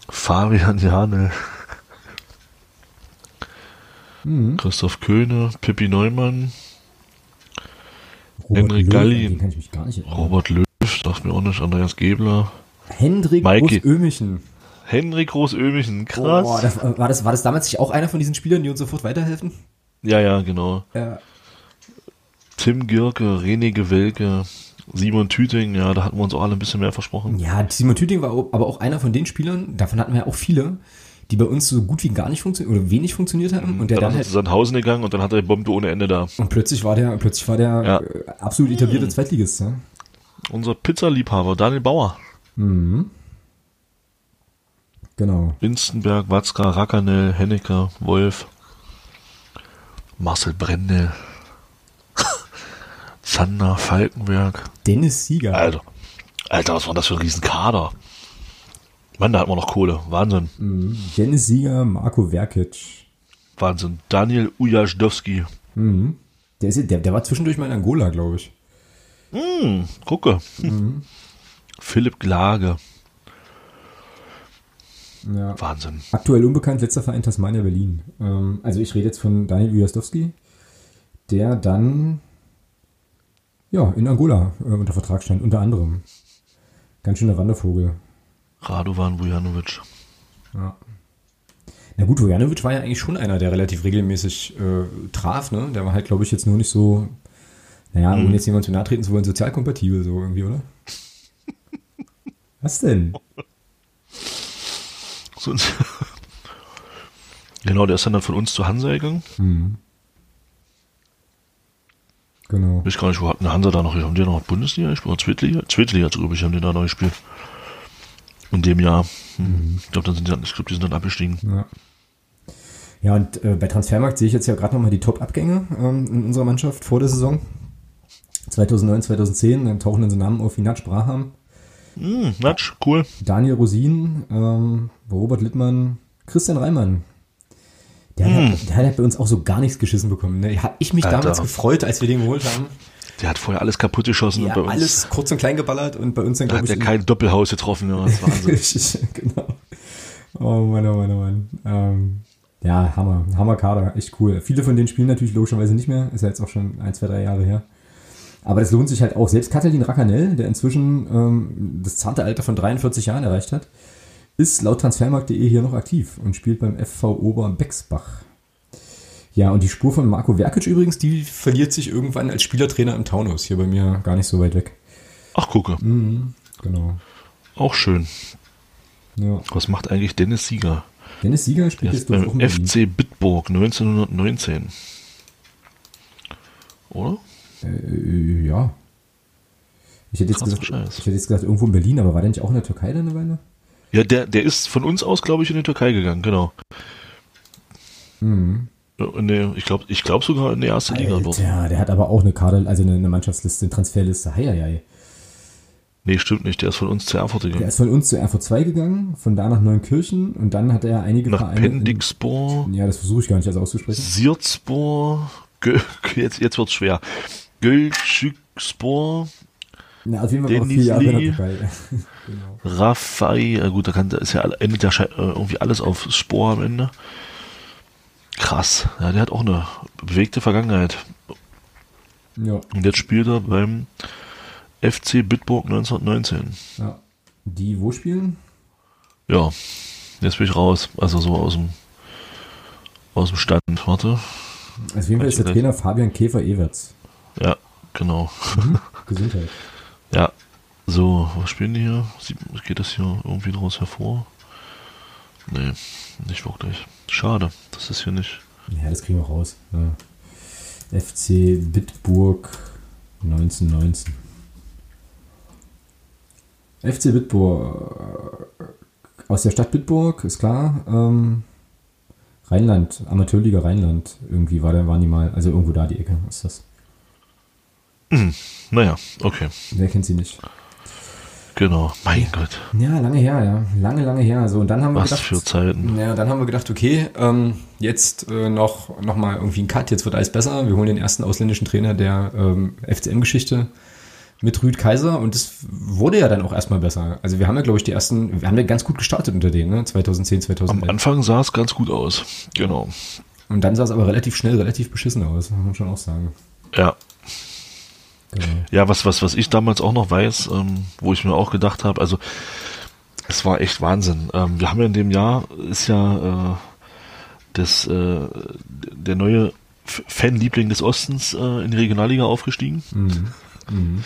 Fabian Jane, Mhm. Christoph Köhne, Pippi Neumann, Robert Henrik Löw, Galli. an Den kann ich mich gar nicht erinnern. Robert Löw, darf mir auch nicht, Andreas Gebler, Hendrik. Groß-Ömichen. Henrik Groß-Ömichen, krass. Boah, das, war, das, war das damals nicht auch einer von diesen Spielern, die uns sofort weiterhelfen? Ja, ja, genau. Ja. Tim Gierke, René Gewelke, Simon Tüting, ja, da hatten wir uns auch alle ein bisschen mehr versprochen. Ja, Simon Tüting war aber auch einer von den Spielern, davon hatten wir ja auch viele, die bei uns so gut wie gar nicht funktioniert oder wenig funktioniert haben und der Dann, dann ist er halt zu Sandhausen gegangen und dann hat er die Bombe ohne Ende da. und plötzlich war der plötzlich war der Ja. äh, absolut etablierte Zweitligist, ne? Unser Pizzaliebhaber, Daniel Bauer. Genau. Winstenberg, Watzka, Rackanel, Hennecker, Wolf, Marcel Brendel, Zander, Falkenberg. Dennis Sieger. Alter, Alter, was war das für ein Riesenkader? Mann, da hat man noch Kohle. Wahnsinn. Dennis Sieger, Marco Verkic. Wahnsinn. Daniel Ujazdowski. Der, ist, der, der war zwischendurch mal in Angola, glaube ich. Hm, gucke. Philipp Glage. Ja. Wahnsinn. Aktuell unbekannt, letzter Verein Tasmania Berlin. Ähm, also ich rede jetzt von Daniel Ujastowski, der dann ja in Angola äh, unter Vertrag stand, unter anderem. Ganz schöner Wandervogel. Radovan Vujanovic. Ja. Na gut, Vujanovic war ja eigentlich schon einer, der relativ regelmäßig äh, traf, ne? Der war halt, glaube ich, jetzt nur nicht so, naja, ohne jetzt jemand zu nahe treten zu wollen, sozialkompatibel so irgendwie, oder? Was denn? So- genau, der ist dann, dann von uns zu Hansa gegangen. Genau. Ich weiß gar nicht, wo hatten Hansa da noch, haben die noch Bundesliga gespielt? Oder Zweitliga? Zweitliga, glaube ich, haben die da noch gespielt. In dem Jahr. Hm. Ich glaube, dann sind die, ich glaube, die sind dann abgestiegen. Ja. Ja, und äh, bei Transfermarkt sehe ich jetzt ja gerade nochmal die Top-Abgänge ähm, in unserer Mannschaft vor der Saison. 2009, 2010, dann tauchen dann so Namen auf wie Natsch Braham, Hm, Natsch, cool. Daniel Rosin, ähm, Robert Littmann, Christian Reimann. Der, hat, der hat bei uns auch so gar nichts geschissen bekommen. Ne? Hab ich mich Alter. damals gefreut, als wir den geholt haben. Der hat vorher alles kaputt geschossen Ja, und bei uns alles kurz und klein geballert und bei uns dann, da hat ich, er kein Doppelhaus getroffen. Ja, das Wahnsinn. Genau. Oh Mann, oh Mann, oh Mann. Ähm, ja, Hammer, Hammer Kader, echt cool. Viele von denen spielen natürlich logischerweise nicht mehr, ist ja jetzt auch schon ein, zwei, drei Jahre her. Aber das lohnt sich halt auch. Selbst Katalin Rackanell, der inzwischen ähm, das zarte Alter von 43 Jahren erreicht hat, ist laut transfermarkt.de hier noch aktiv und spielt beim FV Oberbexbach. Ja, und die Spur von Marco Verkic übrigens, die verliert sich irgendwann als Spielertrainer im Taunus, hier bei mir gar nicht so weit weg. Ach, gucke. Genau. Auch schön. Ja. Was macht eigentlich Dennis Sieger? Dennis Sieger spielt jetzt beim. FC Bitburg 1919. Oder? Äh, ja. Ich hätte, jetzt gesagt, Scheiß. ich hätte jetzt gesagt, irgendwo in Berlin, aber war der nicht auch in der Türkei dann eine Weile? Ja, der, der ist von uns aus, glaube ich, in die Türkei gegangen, genau. Mhm. Der, ich glaube ich glaub sogar in die erste Liga. Ja, der hat aber auch eine Kader, also eine, eine Mannschaftsliste, eine Transferliste. Heieiei. Nee, stimmt nicht. Der ist von uns zu Erfurt Der gegangen. ist von uns zu RV2 gegangen, von da nach Neunkirchen und dann hat er einige Nach Vereine. in- Pendixbor, Ja, das versuche ich gar nicht also auszusprechen. Sirzbor, jetzt, jetzt wird's schwer. Gölschükspor, Na, auf jeden in der Türkei. genau. Äh, gut, da kann, ist ja endet ja äh, irgendwie alles auf Spor am Ende. Krass, ja, der hat auch eine bewegte Vergangenheit. Ja. Und jetzt spielt er beim FC Bitburg 1919. Ja. Die wo spielen? Ja, jetzt bin ich raus. Also so aus dem aus dem Stand. Warte. Also jeden Fall ist der Trainer Fabian Käfer-Everts. Ja, genau. Mhm. Gesundheit. ja. So, was spielen die hier? Geht das hier irgendwie draus hervor? Nee, nicht wirklich. Schade, das ist hier nicht. Ja, das kriegen wir raus. Ja. FC Bitburg 1919. FC Bitburg äh, aus der Stadt Bitburg, ist klar. Ähm, Rheinland, Amateurliga Rheinland, irgendwie war da, waren die mal, also irgendwo da die Ecke ist das. Hm, naja, okay. Wer kennt sie nicht? Genau, mein Gott. Ja, lange her, ja. Lange, lange her. So, und dann haben wir Was gedacht, für Zeiten. Ja, dann haben wir gedacht, okay, ähm, jetzt äh, noch, noch mal irgendwie ein Cut, jetzt wird alles besser. Wir holen den ersten ausländischen Trainer der ähm, FCM-Geschichte mit Rüd Kaiser und es wurde ja dann auch erstmal besser. Also wir haben ja, glaube ich, die ersten, wir haben ja ganz gut gestartet unter denen, ne? 2010, 2011. Am Anfang sah es ganz gut aus, genau. Und dann sah es aber relativ schnell, relativ beschissen aus, muss man schon auch sagen. Ja. Genau. Ja, was, was, was ich damals auch noch weiß, ähm, wo ich mir auch gedacht habe, also es war echt Wahnsinn. Ähm, wir haben ja in dem Jahr, ist ja äh, das, äh, der neue Fanliebling des Ostens äh, in die Regionalliga aufgestiegen. Mhm. Mhm.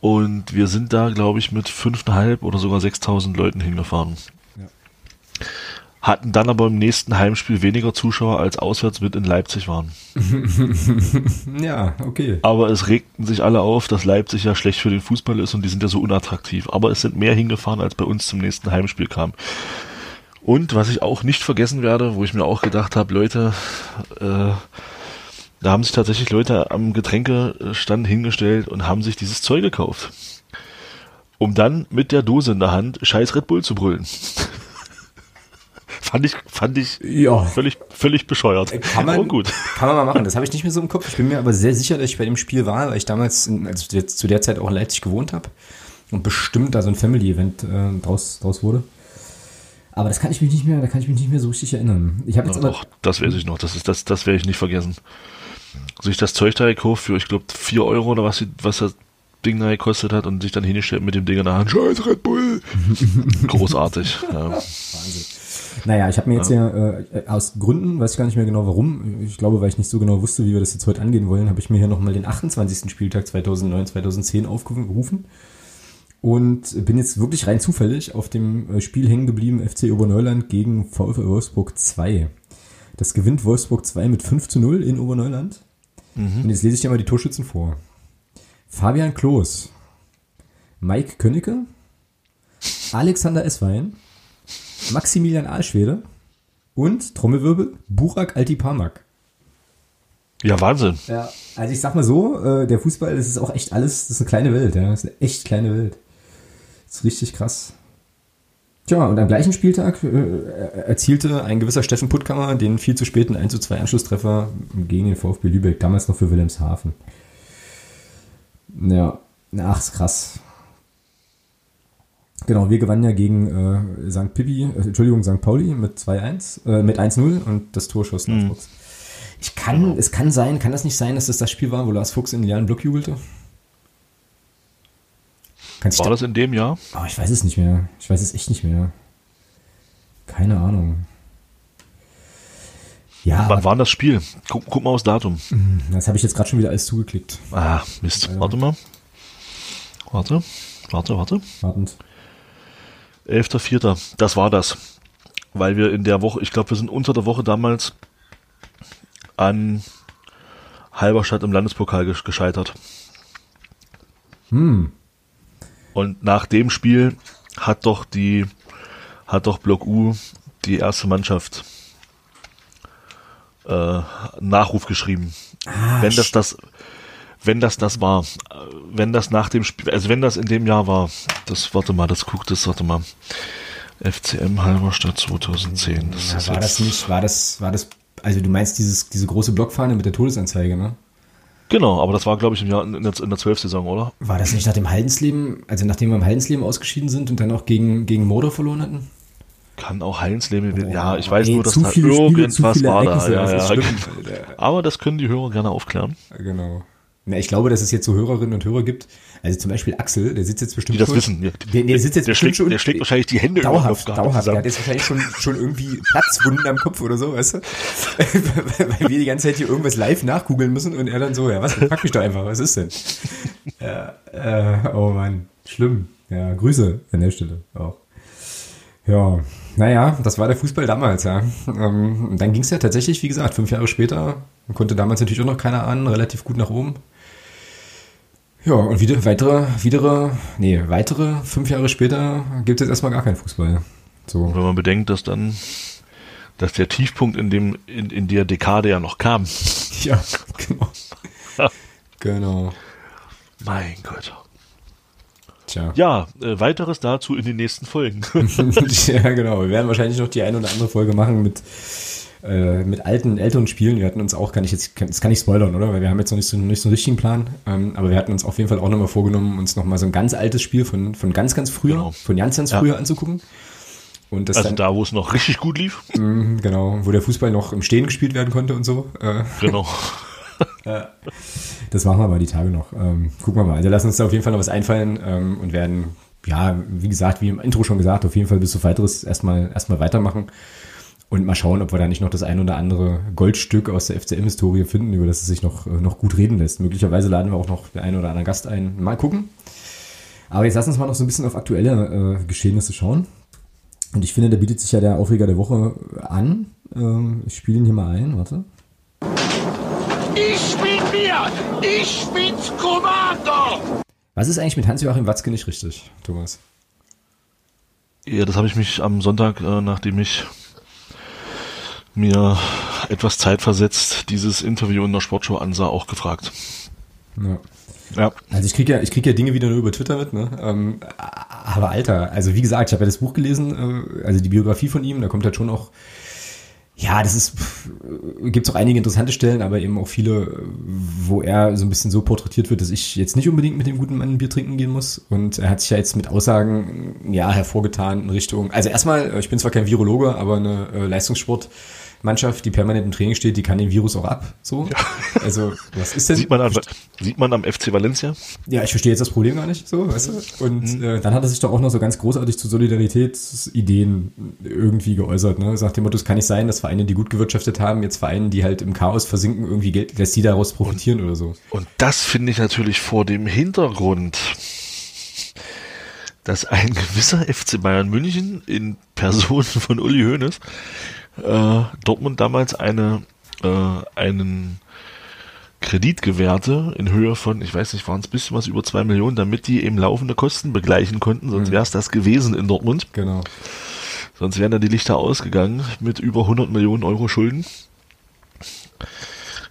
Und wir sind da, glaube ich, mit 5.500 oder sogar 6.000 Leuten hingefahren. Hatten dann aber im nächsten Heimspiel weniger Zuschauer als auswärts mit in Leipzig waren. ja, okay. Aber es regten sich alle auf, dass Leipzig ja schlecht für den Fußball ist und die sind ja so unattraktiv. Aber es sind mehr hingefahren, als bei uns zum nächsten Heimspiel kam. Und was ich auch nicht vergessen werde, wo ich mir auch gedacht habe, Leute, äh, da haben sich tatsächlich Leute am Getränkestand hingestellt und haben sich dieses Zeug gekauft. Um dann mit der Dose in der Hand scheiß Red Bull zu brüllen. fand ich, fand ich ja. völlig, völlig bescheuert. Kann man, oh, gut. kann man mal machen. Das habe ich nicht mehr so im Kopf. Ich bin mir aber sehr sicher, dass ich bei dem Spiel war, weil ich damals in, also zu der Zeit auch in Leipzig gewohnt habe und bestimmt da so ein Family-Event äh, draus, draus wurde. Aber das kann ich mich nicht mehr, da kann ich mich nicht mehr so richtig erinnern. Ich habe jetzt aber, doch, das weiß ich noch. Das ist das, das werde ich nicht vergessen sich das Zeug da gekauft für, ich glaube, 4 Euro oder was, was das Ding da gekostet hat und sich dann hingestellt mit dem Ding in der Hand. Scheiß Red Bull! Großartig. ja. Wahnsinn. Naja, ich habe mir jetzt ja, äh, aus Gründen, weiß ich gar nicht mehr genau warum, ich glaube, weil ich nicht so genau wusste, wie wir das jetzt heute angehen wollen, habe ich mir hier nochmal den 28. Spieltag 2009, 2010 aufgerufen und bin jetzt wirklich rein zufällig auf dem äh, Spiel hängen geblieben, FC Oberneuland gegen VfL Wolfsburg 2. Das gewinnt Wolfsburg 2 mit 5 zu 0 in Oberneuland. Mhm. Und jetzt lese ich dir mal die Torschützen vor. Fabian Klos, Mike Könnecke, Alexander Eswein, Maximilian Aalschwede und, Trommelwirbel, Burak Altipamak. Ja, Wahnsinn. Ja, also ich sag mal so, äh, der Fußball, das ist auch echt alles, das ist eine kleine Welt, ja, das ist eine echt kleine Welt. Das ist richtig krass. Tja, und am gleichen Spieltag äh, erzielte ein gewisser Steffen Puttkammer den viel zu späten 1 zu 2 Anschlusstreffer gegen den VfB Lübeck, damals noch für Wilhelmshaven. Ja, ach, ist krass. Genau, wir gewannen ja gegen äh, St. Pippi, äh, Entschuldigung, St. Pauli mit 2-1, äh, mit 1-0 und das Tor schoss mhm. Fuchs. Ich kann, es kann sein, kann das nicht sein, dass das das Spiel war, wo Lars Fuchs in den leeren Block jubelte? Kannst War das in dem Jahr? Oh, ich weiß es nicht mehr. Ich weiß es echt nicht mehr. Keine Ahnung. Ja, Wann war das Spiel? Guck, guck mal aufs Datum. Mhm, das habe ich jetzt gerade schon wieder alles zugeklickt. Ah, Mist. Also. Warte mal. Warte, warte, warte. Wartend. 11.04. Das war das. Weil wir in der Woche, ich glaube, wir sind unter der Woche damals an Halberstadt im Landespokal gescheitert. Hm. Und nach dem Spiel hat doch die, hat doch Block U die erste Mannschaft äh, Nachruf geschrieben. Ah, wenn das das, wenn das das war, wenn das nach dem Spiel, also wenn das in dem Jahr war, das, warte mal, das guckt das, warte mal. FCM Halberstadt 2010. Das ja, war das nicht, war das, war das, also du meinst dieses, diese große Blockfahne mit der Todesanzeige, ne? Genau, aber das war, glaube ich, im Jahr, in der, in der 12. Saison, oder? War das nicht nach dem Haldensleben, also nachdem wir im Haldensleben ausgeschieden sind und dann auch gegen, gegen Mordor verloren hatten? Kann auch Heilensleben, Oh, ja, ich weiß ey, nur, dass da Spiele, irgendwas war da. Ja, ja. schlimm. Aber das können die Hörer gerne aufklären, Genau. Na, ich glaube, dass es jetzt so Hörerinnen und Hörer gibt. Also zum Beispiel Axel, der sitzt jetzt bestimmt die das schon, wissen. Ja, Der, der sitzt jetzt der, schlägt, schon der schlägt wahrscheinlich die Hände über dauerhaft, Kopf dauerhaft. Der hat jetzt wahrscheinlich schon, schon irgendwie Platzwunden am Kopf oder so, weißt du? Weil wir die ganze Zeit hier irgendwas live nachgoogeln müssen und er dann so, ja, was, frag mich doch einfach, was ist denn? ja, äh, oh Mann, schlimm. Ja, Grüße an der Stelle auch. Ja, naja, das war der Fußball damals, ja. Ähm, dann ging es ja tatsächlich, wie gesagt, fünf Jahre später, konnte damals natürlich auch noch keiner ahnen, relativ gut nach oben. Ja, und wieder weitere, weitere, nee, weitere fünf Jahre später gibt es jetzt erstmal gar keinen Fußball. So. Wenn man bedenkt, dass dann, dass der Tiefpunkt in dem, in, in der Dekade ja noch kam. Ja, genau. genau. Mein Gott. Tja. Ja, äh, weiteres dazu in den nächsten Folgen. ja, genau. Wir werden wahrscheinlich noch die eine oder andere Folge machen mit, äh, mit alten, älteren Spielen. Wir hatten uns auch, kann ich jetzt, kann, das kann ich spoilern, oder? Weil wir haben jetzt noch nicht so, nicht so einen richtigen Plan. Ähm, aber wir hatten uns auf jeden Fall auch nochmal vorgenommen, uns nochmal so ein ganz altes Spiel von, von ganz, ganz früher, Genau. von ganz, ganz Ja. früher anzugucken. Und das Also dann, da, wo es noch richtig gut lief. Mhm, genau, wo der Fußball noch im Stehen gespielt werden konnte und so. Äh, Genau. Das machen wir mal die Tage noch. Ähm, gucken wir mal. Also lassen uns da auf jeden Fall noch was einfallen ähm, und werden, ja, wie gesagt, wie im Intro schon gesagt, auf jeden Fall bis zu weiteres erstmal erstmal weitermachen und mal schauen, ob wir da nicht noch das ein oder andere Goldstück aus der FCM-Historie finden, über das es sich noch, äh, noch gut reden lässt. Möglicherweise laden wir auch noch den einen oder anderen Gast ein. Mal gucken. Aber jetzt lass uns mal noch so ein bisschen auf aktuelle äh, Geschehnisse schauen. Und ich finde, da bietet sich ja der Aufreger der Woche an. Ähm, ich spiele ihn hier mal ein, warte. Ich bin mir! Ich bin's Kommando! Was ist eigentlich mit Hans-Joachim Watzke nicht richtig, Thomas? Ja, das habe ich mich am Sonntag, äh, nachdem ich mir etwas Zeit versetzt dieses Interview in der Sportshow ansah, auch gefragt. Ja. Ja. Also ich krieg ja, ich krieg ja Dinge wieder nur über Twitter mit, ne? Ähm, aber Alter, also wie gesagt, ich habe ja das Buch gelesen, äh, also die Biografie von ihm, da kommt halt schon auch, ja, das ist, gibt es auch einige interessante Stellen, aber eben auch viele, wo er so ein bisschen so porträtiert wird, dass ich jetzt nicht unbedingt mit dem guten Mann ein Bier trinken gehen muss. Und er hat sich ja jetzt mit Aussagen, ja, hervorgetan in Richtung, also erstmal, äh, ich bin zwar kein Virologe, aber eine äh, Leistungssportmannschaft, die permanent im Training steht, die kann den Virus auch ab, so. Also, was ist denn? Sieht man, an, sieht man am FC Valencia? Ja, ich verstehe jetzt das Problem gar nicht, so, weißt du? Und äh, dann hat er sich doch auch noch so ganz großartig zu Solidaritätsideen irgendwie geäußert, ne? Sagt dem Motto, es kann nicht sein, dass Vereine, die gut gewirtschaftet haben, jetzt Vereine, die halt im Chaos versinken, irgendwie Geld, dass die daraus profitieren oder so. Und das finde ich natürlich vor dem Hintergrund, dass ein gewisser FC Bayern München in Person von Uli Hoeneß äh, Dortmund damals eine äh, einen Kredit gewährte in Höhe von, ich weiß nicht, waren es ein bisschen was über zwei Millionen, damit die eben laufende Kosten begleichen konnten, sonst wäre es das gewesen in Dortmund. Genau. Sonst wären da die Lichter ausgegangen mit über 100 Millionen Euro Schulden.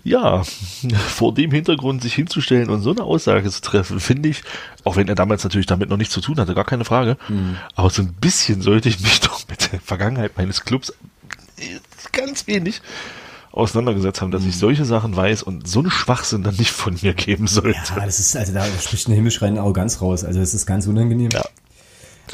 Ja, vor dem Hintergrund sich hinzustellen und so eine Aussage zu treffen, finde ich, auch wenn er damals natürlich damit noch nichts zu tun hatte, gar keine Frage, aber so ein bisschen sollte ich mich doch mit der Vergangenheit meines Clubs ganz wenig auseinandergesetzt haben, dass ich solche Sachen weiß und so einen Schwachsinn dann nicht von mir geben sollte. Ja, das ist, also da spricht eine himmelschreiende Arroganz raus. Also das ist ganz unangenehm. Ja.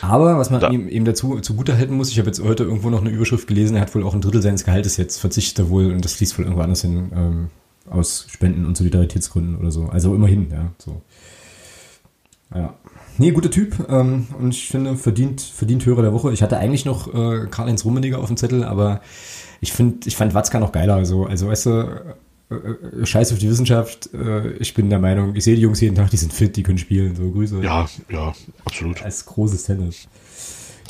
Aber was man Da- ihm eben dazu zugute halten muss, ich habe jetzt heute irgendwo noch eine Überschrift gelesen, er hat wohl auch ein Drittel seines Gehaltes jetzt verzichtet er wohl und das fließt wohl irgendwo anders hin, ähm, aus Spenden und Solidaritätsgründen oder so. Also immerhin, ja, so. Ja. Nee, guter Typ ähm, und ich finde, verdient, verdient Hörer der Woche. Ich hatte eigentlich noch äh, Karl-Heinz Rummeniger auf dem Zettel, aber ich finde, ich fand Watzka noch geiler. Also, also weißt du, äh, äh, scheiß auf die Wissenschaft. Äh, ich bin der Meinung, ich sehe die Jungs jeden Tag, die sind fit, die können spielen. So, Grüße. Ja, ja, absolut. Als großes Tennis.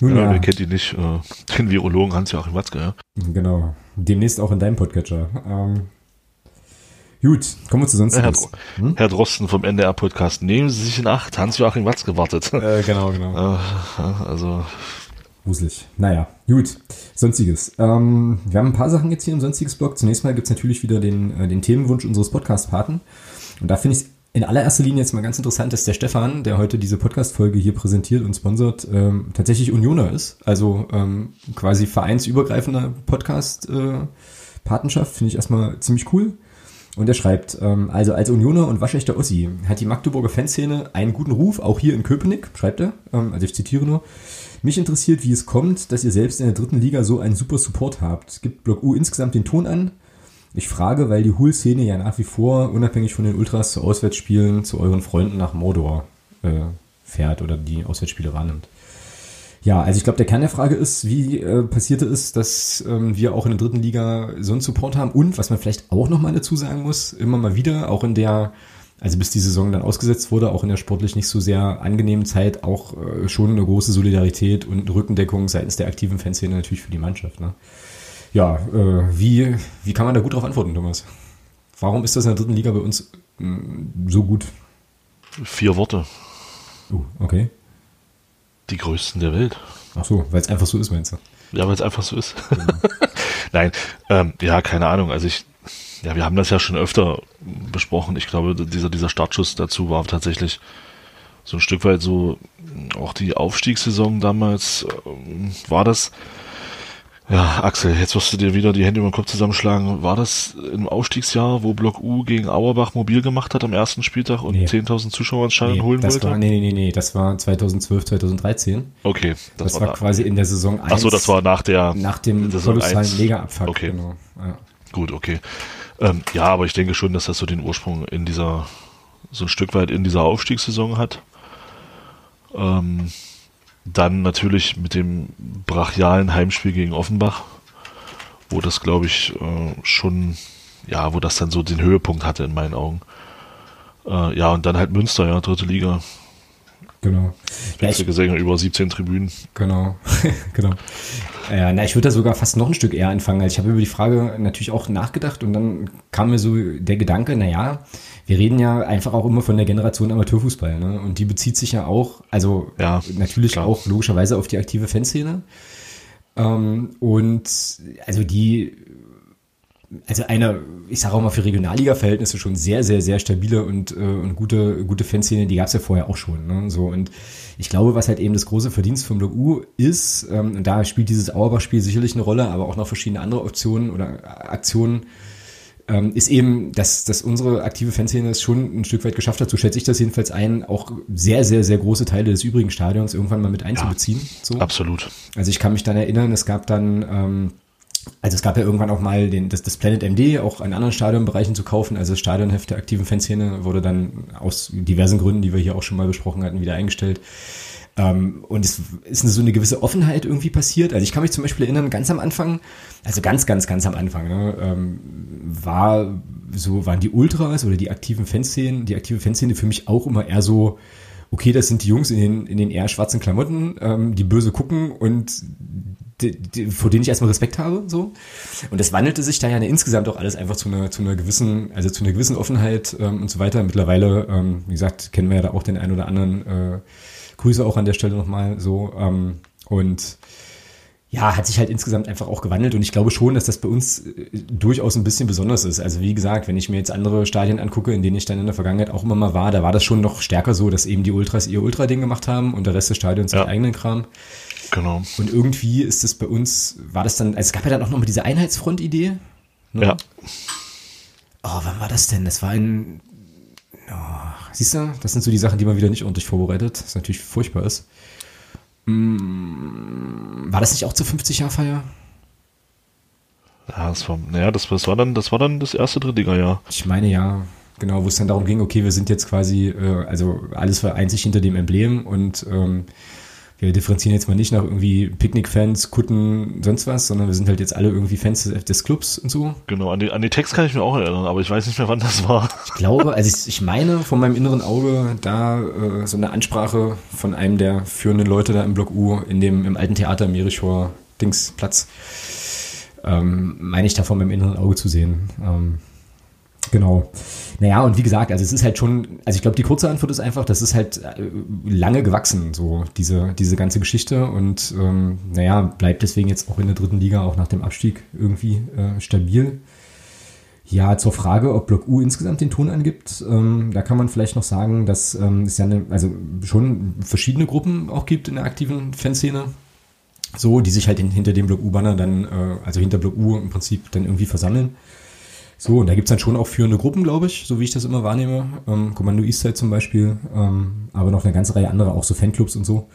Nun Ja, ja, wer kennt ihn nicht? Äh, den Virologen Hans-Joachim Watzke, ja. genau. Demnächst auch in deinem Podcatcher. Ähm, gut, kommen wir zu sonst Herr. Hm? Herr Drosten vom NDR-Podcast, nehmen Sie sich in Acht, Hans-Joachim Watzke wartet. Äh, genau, genau. Äh, also, Gruselig. Naja, gut. Sonstiges. Ähm, wir haben ein paar Sachen jetzt hier im Sonstiges-Blog. Zunächst mal gibt's natürlich wieder den, äh, den Themenwunsch unseres Podcast-Paten. Und da finde ich in allererster Linie jetzt mal ganz interessant, dass der Stefan, der heute diese Podcast-Folge hier präsentiert und sponsert, ähm, tatsächlich Unioner ist. Also ähm, quasi vereinsübergreifender Podcast-Patenschaft. finde ich erstmal ziemlich cool. Und er schreibt, ähm, also als Unioner und waschechter Ossi hat die Magdeburger Fanszene einen guten Ruf, auch hier in Köpenick, schreibt er, ähm, also ich zitiere nur. Mich interessiert, wie es kommt, dass ihr selbst in der dritten Liga so einen super Support habt. Gibt Block U insgesamt den Ton an? Ich frage, weil die Hull-Szene ja nach wie vor, unabhängig von den Ultras, zu Auswärtsspielen zu euren Freunden nach Mordor äh, fährt oder die Auswärtsspiele wahrnimmt. Ja, also ich glaube, der Kern der Frage ist, wie äh, passierte es, dass ähm, wir auch in der dritten Liga so einen Support haben und was man vielleicht auch nochmal dazu sagen muss, immer mal wieder, auch in der, also bis die Saison dann ausgesetzt wurde, auch in der sportlich nicht so sehr angenehmen Zeit, auch äh, schon eine große Solidarität und Rückendeckung seitens der aktiven Fanszene natürlich für die Mannschaft. Ne? Ja, äh, wie, wie kann man da gut darauf antworten, Thomas? Warum ist das in der dritten Liga bei uns mh, so gut? Vier Worte. Uh, okay. Die größten der Welt. Ach so, weil es einfach so ist, meinst du? Ja, weil es einfach so ist. Nein, ähm, ja, keine Ahnung. Also ich, ja, wir haben das ja schon öfter besprochen. Ich glaube, dieser, dieser Startschuss dazu war tatsächlich so ein Stück weit so, auch die Aufstiegssaison damals ähm, war das, ja, Axel, jetzt wirst du dir wieder die Hände über den Kopf zusammenschlagen. War das im Aufstiegsjahr, wo Block U gegen Auerbach mobil gemacht hat am ersten Spieltag und Nee. 10.000 Zuschauer ins Stadion Nee, holen das wollte? war, nee, nee, nee, nee, das war 2012, 2013. okay, Das, das, war, da. quasi in der Saison 1. Ach so, das war nach der nach dem kolossalen. Mega-Abfuck. Okay. Genau. Ja. Gut, okay. Ähm, ja, aber ich denke schon, dass das so den Ursprung in dieser, so ein Stück weit in dieser Aufstiegssaison hat. Ähm, dann natürlich mit dem brachialen Heimspiel gegen Offenbach, wo das, glaube ich, äh, schon, ja, wo das dann so den Höhepunkt hatte in meinen Augen. Äh, ja, und dann halt Münster, ja, dritte Liga. Genau. Ja, Letzte ich, gesehen, über 17 Tribünen. genau. genau. Ja, na, ich würde da sogar fast noch ein Stück eher anfangen. Also ich habe über die Frage natürlich auch nachgedacht und dann kam mir so der Gedanke, naja, wir reden ja einfach auch immer von der Generation Amateurfußball, ne? Und die bezieht sich ja auch, also Ja, natürlich klar. auch logischerweise auf die aktive Fanszene. Ähm, und also die, also eine, ich sage auch mal für Regionalliga-Verhältnisse schon sehr, sehr, sehr stabile und, äh, und gute, gute Fanszene, die gab es ja vorher auch schon. Ne? So, und ich glaube, was halt eben das große Verdienst vom Block U ist, ähm, und da spielt dieses Auerbach-Spiel sicherlich eine Rolle, aber auch noch verschiedene andere Optionen oder Aktionen, ähm, ist eben, dass, dass unsere aktive Fanszene es schon ein Stück weit geschafft hat, so schätze ich das jedenfalls ein, auch sehr, sehr, sehr große Teile des übrigen Stadions irgendwann mal mit einzubeziehen. so. Absolut. Also ich kann mich dann erinnern, es gab dann, ähm, also es gab ja irgendwann auch mal den, das, das Planet MD auch an anderen Stadionbereichen zu kaufen. Also das Stadionheft der aktiven Fanszene wurde dann aus diversen Gründen, die wir hier auch schon mal besprochen hatten, wieder eingestellt. Ähm, und es ist so eine gewisse Offenheit irgendwie passiert. Also ich kann mich zum Beispiel erinnern, ganz am Anfang, also ganz, ganz, ganz am Anfang, ne, ähm, war so, waren die Ultras oder die aktiven Fanszenen, die aktive Fanszene für mich auch immer eher so, okay, das sind die Jungs in den, in den eher schwarzen Klamotten, ähm, die böse gucken und die, die, vor denen ich erstmal Respekt habe, so. Und das wandelte sich da ja insgesamt auch alles einfach zu einer, zu einer gewissen, also zu einer gewissen Offenheit ähm, und so weiter. Mittlerweile, ähm, wie gesagt, kennen wir ja da auch den einen oder anderen äh, Grüße auch an der Stelle nochmal so. Ähm, und ja, hat sich halt insgesamt einfach auch gewandelt und ich glaube schon, dass das bei uns äh, durchaus ein bisschen besonders ist. Also wie gesagt, wenn ich mir jetzt andere Stadien angucke, in denen ich dann in der Vergangenheit auch immer mal war, da war das schon noch stärker so, dass eben die Ultras ihr Ultra-Ding gemacht haben und der Rest des Stadions Ja. seinen eigenen Kram. Genau. Und irgendwie ist das bei uns, war das dann, also es gab ja dann auch noch mal diese Einheitsfront-Idee. Ne? Ja. Oh, wann war das denn? Das war ein, oh, siehst du, das sind so die Sachen, die man wieder nicht ordentlich vorbereitet, was natürlich furchtbar ist. Mm, War das nicht auch zur 50-Jahr-Feier? Ja, das war, naja, das, das war dann, das war dann das erste Drittliga-Jahr. Ich meine ja, genau, wo es dann darum ging, okay, wir sind jetzt quasi, äh, also alles vereint sich hinter dem Emblem und ähm, wir differenzieren jetzt mal nicht nach irgendwie Picknick-Fans, Kutten, sonst was, sondern wir sind halt jetzt alle irgendwie Fans des, des Clubs und so. Genau, an die, an die Text kann ich mir auch erinnern, aber ich weiß nicht mehr, wann das war. Ich glaube, also ich, ich meine von meinem inneren Auge da äh, so eine Ansprache von einem der führenden Leute da im Block U in dem im alten Theater Merichor Dingsplatz. Ähm, meine ich da von meinem inneren Auge zu sehen. Ähm, genau. Naja, und wie gesagt, also es ist halt schon, also ich glaube, die kurze Antwort ist einfach, das ist halt äh, lange gewachsen, so diese, diese ganze Geschichte und ähm, naja, bleibt deswegen jetzt auch in der dritten Liga auch nach dem Abstieg irgendwie äh, stabil. Ja, zur Frage, ob Block U insgesamt den Ton angibt, ähm, da kann man vielleicht noch sagen, dass ähm, es ja eine, also schon verschiedene Gruppen auch gibt in der aktiven Fanszene, so, die sich halt in, hinter dem Block U-Banner dann, äh, also hinter Block U im Prinzip dann irgendwie versammeln. So, und da gibt's dann schon auch führende Gruppen, glaube ich, so wie ich das immer wahrnehme. Ähm, Kommando Eastside zum Beispiel, ähm, aber noch eine ganze Reihe anderer, auch so Fanclubs und so.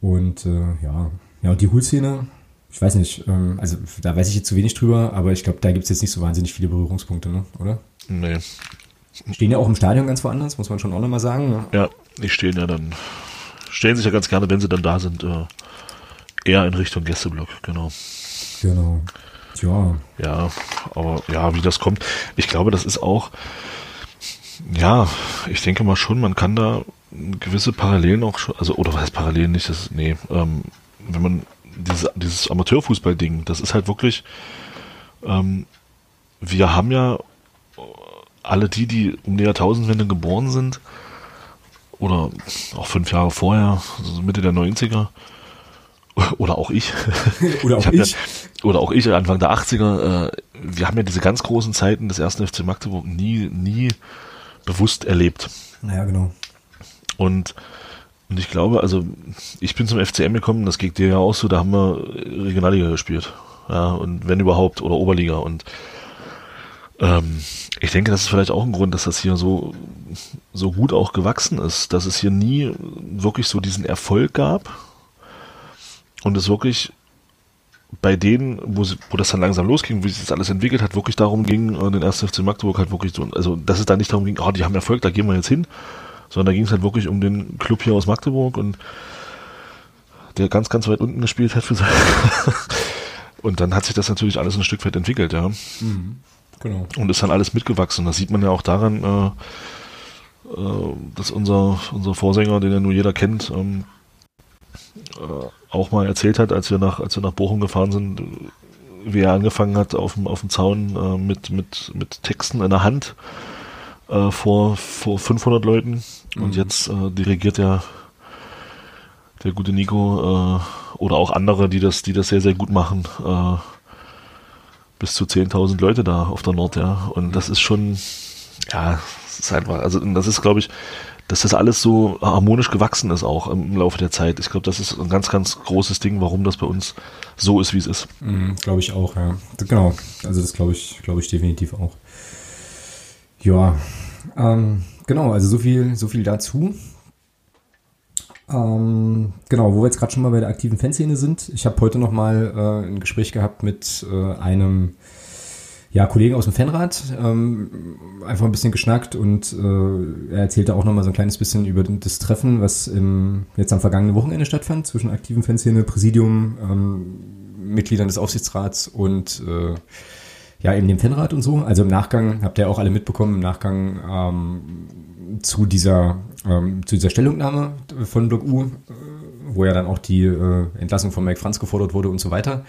Und äh, ja, ja, und die Hul-Szene, ich weiß nicht, ähm, also da weiß ich jetzt zu wenig drüber, aber ich glaube, da gibt's jetzt nicht so wahnsinnig viele Berührungspunkte, ne? oder? Nee. Stehen ja auch im Stadion ganz woanders, muss man schon auch nochmal sagen. Ne? Ja, die stehen ja dann, stellen sich ja ganz gerne, wenn sie dann da sind, äh, eher in Richtung Gästeblock, genau. Genau. Tja. Ja, aber ja, wie das kommt, ich glaube, das ist auch, ja, ich denke mal schon, man kann da gewisse Parallelen auch schon, also, oder was Parallelen nicht, das, nee, ähm, wenn man dieses, dieses Amateurfußball-Ding, das ist halt wirklich, ähm, wir haben ja alle die, die um die Jahrtausendwende geboren sind, oder auch fünf Jahre vorher, also Mitte der 90er, oder auch ich. Oder auch ich. ich. Ja, oder auch ich, Anfang der 80er. Äh, wir haben ja diese ganz großen Zeiten des ersten FC Magdeburg nie, nie bewusst erlebt. Naja, genau. Und, und ich glaube, also ich bin zum FCM gekommen, das geht dir ja auch so, da haben wir Regionalliga gespielt. Ja, und wenn überhaupt, oder Oberliga. Und ähm, ich denke, das ist vielleicht auch ein Grund, dass das hier so, so gut auch gewachsen ist, dass es hier nie wirklich so diesen Erfolg gab und es wirklich bei denen, wo, sie, wo das dann langsam losging, wie sich das alles entwickelt hat, wirklich darum ging, äh, den 1. FC Magdeburg halt wirklich so, also dass es da nicht darum ging, oh, die haben Erfolg, da gehen wir jetzt hin, sondern da ging es halt wirklich um den Club hier aus Magdeburg und der ganz, ganz weit unten gespielt hat für sein Und dann hat sich das natürlich alles ein Stück weit entwickelt, ja. Mhm. Genau. Und ist dann alles mitgewachsen. Das sieht man ja auch daran, äh, äh, dass unser, unser Vorsänger, den ja nur jeder kennt, ähm, äh, auch mal erzählt hat, als wir nach, als wir nach Bochum gefahren sind, wie er angefangen hat, auf dem, auf dem Zaun äh, mit, mit, mit Texten in der Hand äh, vor, vor 500 Leuten. Und Mhm. jetzt äh, dirigiert er der gute Nico äh, oder auch andere, die das, die das sehr, sehr gut machen, äh, bis zu 10.000 Leute da auf der Nord, ja. Und das ist schon, ja, das ist einfach, also das ist, glaube ich, dass das alles so harmonisch gewachsen ist auch im Laufe der Zeit. Ich glaube, das ist ein ganz, ganz großes Ding, warum das bei uns so ist, wie es ist. Mhm, glaube ich auch, ja. Genau. Also das glaube ich, glaube ich definitiv auch. Ja, ähm, genau, also so viel, so viel dazu. Ähm, genau, wo wir jetzt gerade schon mal bei der aktiven Fanszene sind. Ich habe heute noch mal äh, ein Gespräch gehabt mit äh, einem ja, Kollegen aus dem Fanrat, ähm, einfach ein bisschen geschnackt und äh, er erzählte auch noch mal so ein kleines bisschen über das Treffen, was im, jetzt am vergangenen Wochenende stattfand zwischen aktiven Fanszene, Präsidium, ähm, Mitgliedern des Aufsichtsrats und äh, ja, eben dem Fanrat und so. Also im Nachgang, habt ihr auch alle mitbekommen, im Nachgang ähm, zu dieser ähm, zu dieser Stellungnahme von Block U, äh, wo ja dann auch die äh, Entlassung von Mike Franz gefordert wurde und so weiter.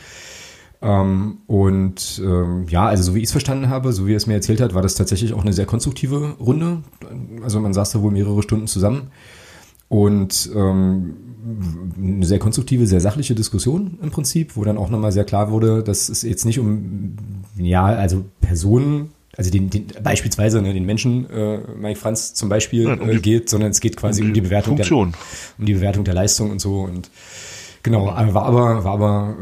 Ähm, und ähm, ja, also so wie ich es verstanden habe, so wie er es mir erzählt hat, war das tatsächlich auch eine sehr konstruktive Runde. Also man saß da wohl mehrere Stunden zusammen und ähm, eine sehr konstruktive, sehr sachliche Diskussion im Prinzip, wo dann auch nochmal sehr klar wurde, dass es jetzt nicht um, ja, also Personen, also den, den beispielsweise ne, den Menschen äh, Mike Franz zum Beispiel um äh, die- geht, sondern es geht quasi um die, Bewertung Funktion. der um die Bewertung der Leistung und so und genau, war aber war aber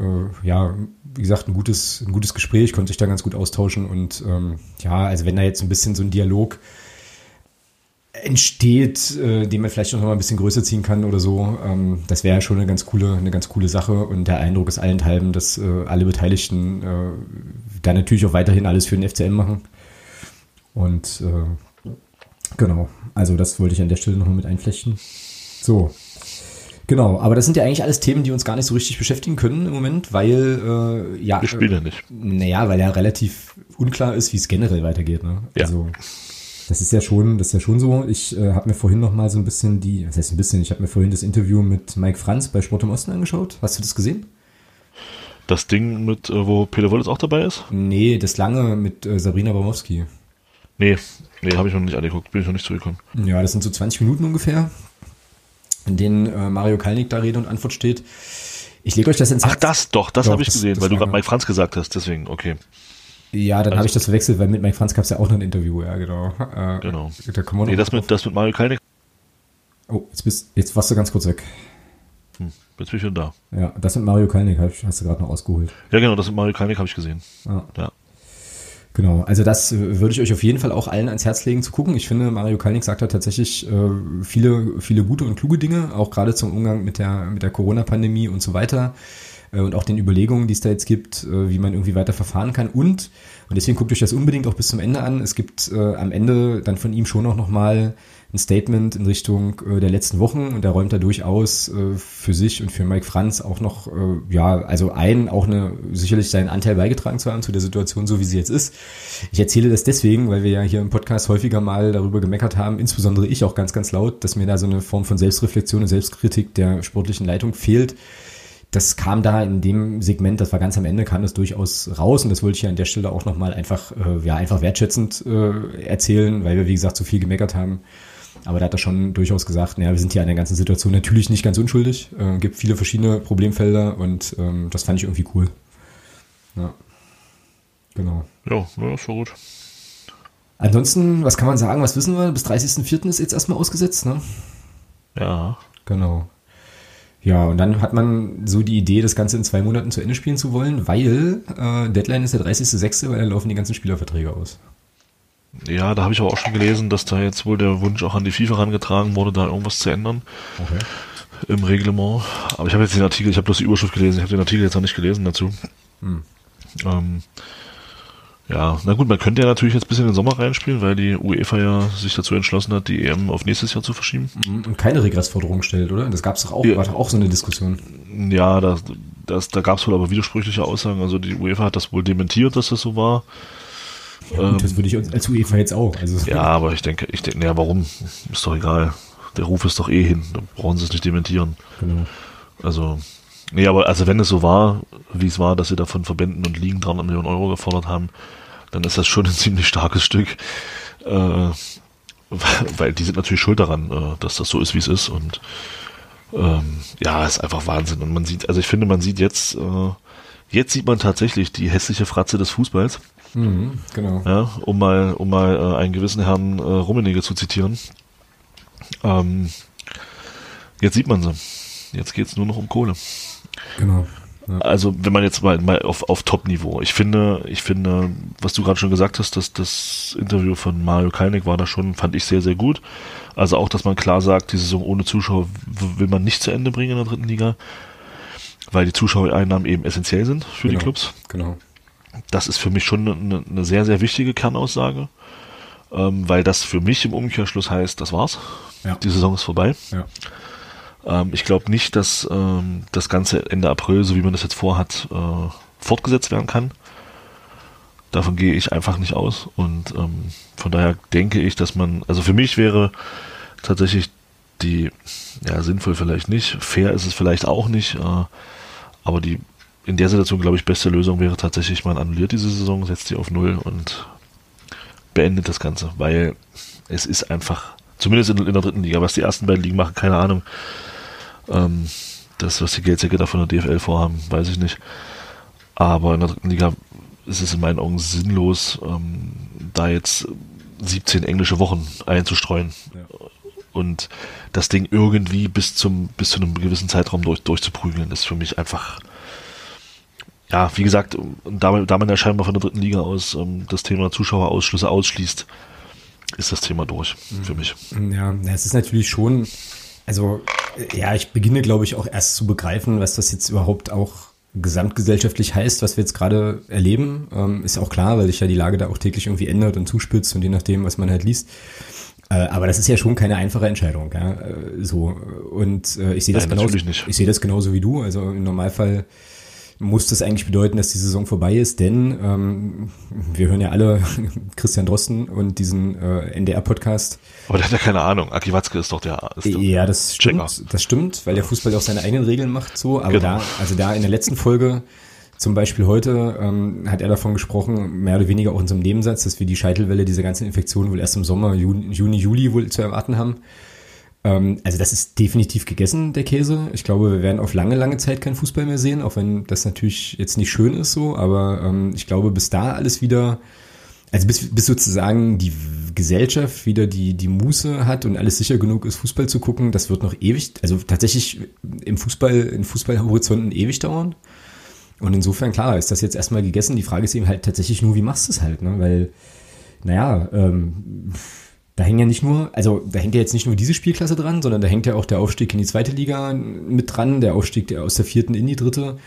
äh, ja wie gesagt ein gutes ein gutes Gespräch, konnte sich da ganz gut austauschen und ähm, ja, also wenn da jetzt ein bisschen so ein Dialog entsteht, äh, den man vielleicht noch mal ein bisschen größer ziehen kann oder so. Ähm, das wäre ja schon eine ganz coole, eine ganz coole Sache und der Eindruck ist allenthalben, dass äh, alle Beteiligten äh, da natürlich auch weiterhin alles für den FCM machen. Und äh, genau, also das wollte ich an der Stelle noch mal mit einflechten. So. Genau, aber das sind ja eigentlich alles Themen, die uns gar nicht so richtig beschäftigen können im Moment, weil äh, ja, Wir spielen ja nicht. naja, weil ja relativ unklar ist, wie es generell weitergeht. Ne? Ja. Also das ist ja schon, das ist ja schon so. Ich äh, habe mir vorhin noch mal so ein bisschen die, was heißt ein bisschen, ich habe mir vorhin das Interview mit Mike Franz bei Sport im Osten angeschaut. Hast du das gesehen? Das Ding mit, äh, wo Peter Wollitz auch dabei ist? Nee, das lange mit äh, Sabrina Bramowski. Nee, nee, habe ich noch nicht angeguckt, bin ich noch nicht zugekommen. Ja, das sind so 20 Minuten ungefähr, in denen äh, Mario Kalnick da Rede und Antwort steht. Ich lege euch das ins Ach, Herz. das doch, das habe ich das- gesehen, das weil du gerade ja- Mike Franz gesagt hast, deswegen, okay. Ja, dann Also- habe ich das verwechselt, weil mit Mike Franz gab es ja auch noch ein Interview, ja, genau. Äh, Genau. Da kommen wir noch Nee, das mit, das mit Mario Kalnick, Oh, jetzt, bist, jetzt warst du ganz kurz weg. hm, jetzt bin ich wieder da. Ja, das mit Mario Kalnick hast hast du gerade noch ausgeholt. Ja, genau, das mit Mario Kalnick habe ich gesehen. Ja. Ja. Genau, also das äh, würde ich euch auf jeden Fall auch allen ans Herz legen zu gucken. Ich finde, Mario Kalnick sagt da tatsächlich äh, viele, viele gute und kluge Dinge, auch gerade zum Umgang mit der, mit der Corona-Pandemie und so weiter äh, und auch den Überlegungen, die es da jetzt gibt, äh, wie man irgendwie weiter verfahren kann. Und, und deswegen guckt euch das unbedingt auch bis zum Ende an, es gibt äh, am Ende dann von ihm schon auch nochmal ein Statement in Richtung äh, der letzten Wochen und da räumt er durchaus äh, für sich und für Mike Franz auch noch, äh, ja, also ein, auch eine, sicherlich seinen Anteil beigetragen zu haben zu der Situation, so wie sie jetzt ist. Ich erzähle das deswegen, weil wir ja hier im Podcast häufiger mal darüber gemeckert haben, insbesondere ich auch ganz, ganz laut, dass mir da so eine Form von Selbstreflexion und Selbstkritik der sportlichen Leitung fehlt das kam da in dem Segment, das war ganz am Ende, kam das durchaus raus und das wollte ich ja an der Stelle auch nochmal einfach, äh, ja, einfach wertschätzend äh, erzählen, weil wir, wie gesagt, zu viel gemeckert haben. Aber da hat er schon durchaus gesagt, naja, wir sind hier an der ganzen Situation natürlich nicht ganz unschuldig. Äh, gibt viele verschiedene Problemfelder und ähm, das fand ich irgendwie cool. Ja. Genau. Ja, ja, ist war gut. Ansonsten, was kann man sagen? Was wissen wir? Bis 30.04. ist jetzt erstmal ausgesetzt, ne? Ja. Genau. Ja, und dann hat man so die Idee, das Ganze in zwei Monaten zu Ende spielen zu wollen, weil äh, Deadline ist der 30.06., weil dann laufen die ganzen Spielerverträge aus. Ja, da habe ich aber auch schon gelesen, dass da jetzt wohl der Wunsch auch an die FIFA herangetragen wurde, da irgendwas zu ändern. Okay. Im Reglement. Aber ich habe jetzt den Artikel, ich habe bloß die Überschrift gelesen, ich habe den Artikel jetzt noch nicht gelesen dazu. Hm. Ähm, ja, na gut, man könnte ja natürlich jetzt ein bisschen in den Sommer reinspielen, weil die UEFA ja sich dazu entschlossen hat, die EM auf nächstes Jahr zu verschieben. Und keine Regressforderung stellt, oder? Das gab es doch auch, Ja. war doch auch so eine Diskussion. Ja, da, das, da gab es wohl aber widersprüchliche Aussagen. Also die UEFA hat das wohl dementiert, dass das so war. Und das würde ich uns als UEFA jetzt auch. Also, Ja, aber ich denke, ich denke, naja, warum? Ist doch egal. Der Ruf ist doch eh hin. Da brauchen sie es nicht dementieren. Genau. Also, nee, aber also wenn es so war, wie es war, dass sie da von Verbänden und Ligen 300 Millionen Euro gefordert haben, dann ist das schon ein ziemlich starkes Stück. Äh, weil die sind natürlich schuld daran, äh, dass das so ist, wie es ist. Und ähm, ja, ist einfach Wahnsinn. Und man sieht, also ich finde, man sieht jetzt, äh, jetzt sieht man tatsächlich die hässliche Fratze des Fußballs. Mhm, genau. Ja, um mal, um mal äh, einen gewissen Herrn äh, Rummenigge zu zitieren. Ähm, jetzt sieht man sie. Jetzt geht's nur noch um Kohle. Genau. Ja. Also wenn man jetzt mal, mal auf, auf Top-Niveau. Ich finde, ich finde, was du gerade schon gesagt hast, dass das Interview von Mario Kalnick war da schon, fand ich sehr, sehr gut. Also auch, dass man klar sagt, die Saison ohne Zuschauer will man nicht zu Ende bringen in der dritten Liga, weil die Zuschauereinnahmen eben essentiell sind für die Genau. Clubs. Genau. Das ist für mich schon eine, eine sehr, sehr wichtige Kernaussage, ähm, weil das für mich im Umkehrschluss heißt, das war's. Ja. Die Saison ist vorbei. Ja. Ähm, ich glaube nicht, dass ähm, das Ganze Ende April, so wie man das jetzt vorhat, äh, fortgesetzt werden kann. Davon gehe ich einfach nicht aus. Und ähm, von daher denke ich, dass man, also für mich wäre tatsächlich die, ja, sinnvoll vielleicht nicht, fair ist es vielleicht auch nicht, äh, aber die in der Situation, glaube ich, beste Lösung wäre tatsächlich, man annulliert diese Saison, setzt die auf Null und beendet das Ganze, weil es ist einfach, zumindest in, in der dritten Liga, was die ersten beiden Ligen machen, keine Ahnung. Ähm, das, was die Geldsäcke da von der DFL vorhaben, weiß ich nicht. Aber in der dritten Liga ist es in meinen Augen sinnlos, ähm, da jetzt 17 englische Wochen einzustreuen Ja. und das Ding irgendwie bis zum bis zu einem gewissen Zeitraum durch, durchzuprügeln, ist für mich einfach ja, wie gesagt, da, da man ja scheinbar von der dritten Liga aus ähm, das Thema Zuschauerausschlüsse ausschließt, ist das Thema durch für mich. Ja, es ist natürlich schon, also ja, ich beginne, glaube ich, auch erst zu begreifen, was das jetzt überhaupt auch gesamtgesellschaftlich heißt, was wir jetzt gerade erleben. Ähm, ist auch klar, weil sich ja die Lage da auch täglich irgendwie ändert und zuspitzt und je nachdem, was man halt liest. Äh, aber das ist ja schon keine einfache Entscheidung, ja. Äh, so. Und äh, ich sehe das Nein, genauso. Ich sehe das genauso wie du. Also im Normalfall muss das eigentlich bedeuten, dass die Saison vorbei ist, denn ähm, wir hören ja alle Christian Drosten und diesen äh, NDR-Podcast. Aber der hat ja keine Ahnung. Aki Watzke ist doch der. Ist der Ja, das Checker. stimmt, das stimmt, weil der Fußball auch seine eigenen Regeln macht so. Aber Genau. da, also da in der letzten Folge, zum Beispiel heute, ähm, hat er davon gesprochen, mehr oder weniger auch in so einem Nebensatz, dass wir die Scheitelwelle dieser ganzen Infektionen wohl erst im Sommer, Juni Juli wohl zu erwarten haben. Ähm, also das ist definitiv gegessen, der Käse. Ich glaube, wir werden auf lange, lange Zeit keinen Fußball mehr sehen, auch wenn das natürlich jetzt nicht schön ist so. Aber ähm, ich glaube, bis da alles wieder also bis, bis sozusagen die Gesellschaft wieder die, die Muße hat und alles sicher genug ist, Fußball zu gucken, das wird noch ewig, also tatsächlich im Fußball, in Fußballhorizonten ewig dauern. Und insofern, klar, ist das jetzt erstmal gegessen. Die Frage ist eben halt tatsächlich nur, wie machst du es halt, ne? Weil, naja, ähm, da hängen ja nicht nur, also da hängt ja jetzt nicht nur diese Spielklasse dran, sondern da hängt ja auch der Aufstieg in die zweite Liga mit dran, der Aufstieg aus der vierten in die dritte.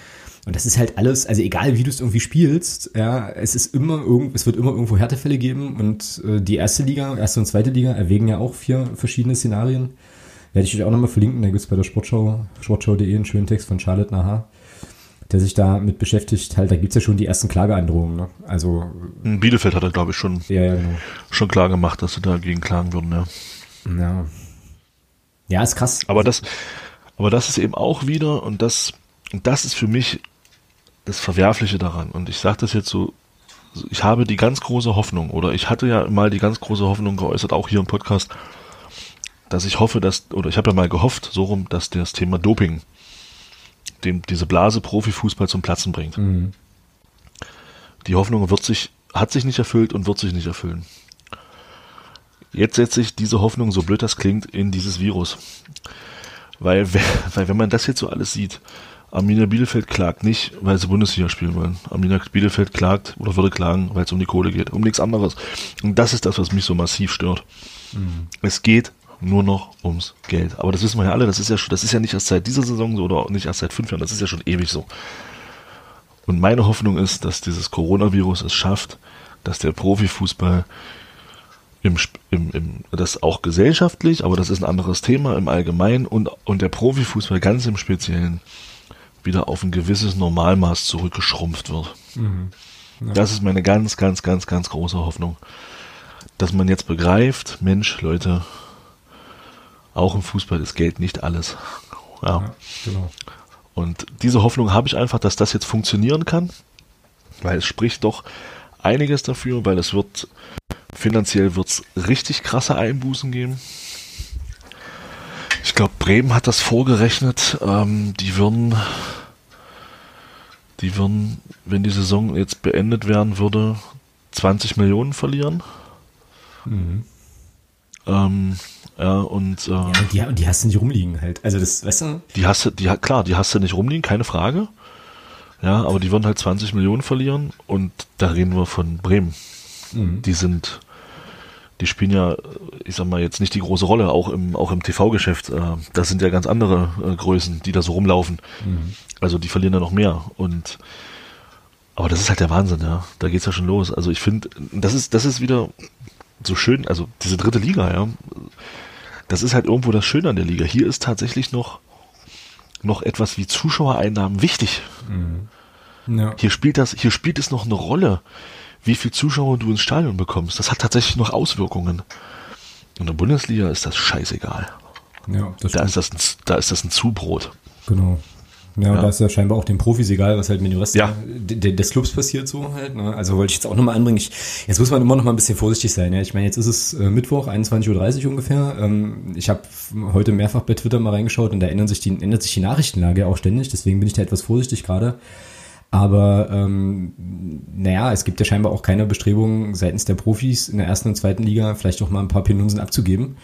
Und das ist halt alles, also egal wie du es irgendwie spielst, ja, es ist immer irgend, es wird immer irgendwo Härtefälle geben und äh, die erste Liga, erste und zweite Liga erwägen ja auch vier verschiedene Szenarien. Werde ich euch auch nochmal verlinken, da gibt's bei der Sportschau, sportschau.de einen schönen Text von Charlotte Naha, der sich damit beschäftigt, halt, da gibt's ja schon die ersten Klageandrohungen, ne? Also. Bielefeld hat er, glaube ich, schon, ja, ja, genau. schon klar gemacht, dass sie dagegen klagen würden, ja. Ja. Ja, ist krass. Aber das, aber das ist eben auch wieder, und das, und das ist für mich das Verwerfliche daran. Und ich sage das jetzt so, ich habe die ganz große Hoffnung, oder ich hatte ja mal die ganz große Hoffnung geäußert, auch hier im Podcast, dass ich hoffe, dass, oder ich habe ja mal gehofft, so rum, dass das Thema Doping dem, diese Blase Profifußball zum Platzen bringt. Mhm. Die Hoffnung wird sich, hat sich nicht erfüllt und wird sich nicht erfüllen. Jetzt setze ich diese Hoffnung, so blöd das klingt, in dieses Virus. Weil, weil wenn man das jetzt so alles sieht, Arminia Bielefeld klagt nicht, weil sie Bundesliga spielen wollen. Arminia Bielefeld klagt oder würde klagen, weil es um die Kohle geht, um nichts anderes. Und das ist das, was mich so massiv stört. Mhm. Es geht nur noch ums Geld. Aber das wissen wir ja alle, das ist ja schon, das ist ja nicht erst seit dieser Saison so oder nicht erst seit fünf Jahren, das ist ja schon ewig so. Und meine Hoffnung ist, dass dieses Coronavirus es schafft, dass der Profifußball im, im, im, das auch gesellschaftlich, aber das ist ein anderes Thema im Allgemeinen und, und der Profifußball ganz im Speziellen wieder auf ein gewisses Normalmaß zurückgeschrumpft wird. Mhm. Ja. Das ist meine ganz, ganz, ganz, ganz große Hoffnung. Dass man jetzt begreift, Mensch, Leute, auch im Fußball ist Geld nicht alles. Ja. ja genau. Und diese Hoffnung habe ich einfach, dass das jetzt funktionieren kann, weil es spricht doch einiges dafür, weil es wird finanziell wird's richtig krasse Einbußen geben. Ich glaube, Bremen hat das vorgerechnet. Ähm, die würden, die würden, wenn die Saison jetzt beendet werden würde, 20 Millionen verlieren. Mhm. Ähm, ja, und, äh, ja, und die, die hast du nicht rumliegen halt. Also das, weißt du? Die hast du, die, klar, die hast du nicht rumliegen, keine Frage. Ja, aber die würden halt 20 Millionen verlieren und da reden wir von Bremen. Mhm. Die sind, die spielen ja, ich sag mal, jetzt nicht die große Rolle, auch im, auch im TV-Geschäft. Äh, das sind ja ganz andere äh, Größen, die da so rumlaufen. Mhm. Also die verlieren ja noch mehr. Und aber das ist halt der Wahnsinn, ja. Da geht's ja schon los. Also ich finde, das ist, das ist wieder so schön, also diese dritte Liga, ja das ist halt irgendwo das Schöne an der Liga. Hier ist tatsächlich noch, noch etwas wie Zuschauereinnahmen wichtig. Mhm. Ja. Hier spielt das, hier spielt es noch eine Rolle, wie viel Zuschauer du ins Stadion bekommst. Das hat tatsächlich noch Auswirkungen. In der Bundesliga ist das scheißegal. Ja, das da, ist das ein, da ist das ein Zubrot. Genau. Ja, ja. da ist ja scheinbar auch den Profis egal, was halt mit dem Rest ja. des Clubs passiert so halt. Ne? Also wollte ich jetzt auch nochmal anbringen. Ich, jetzt muss man immer noch mal ein bisschen vorsichtig sein. Ja? Ich meine, jetzt ist es äh, Mittwoch, 21.30 Uhr ungefähr. Ähm, ich habe heute mehrfach bei Twitter mal reingeschaut und da ändert sich die, ändert sich die Nachrichtenlage auch ständig. Deswegen bin ich da etwas vorsichtig gerade. Aber ähm, naja, es gibt ja scheinbar auch keine Bestrebungen seitens der Profis in der ersten und zweiten Liga vielleicht auch mal ein paar Penunsen abzugeben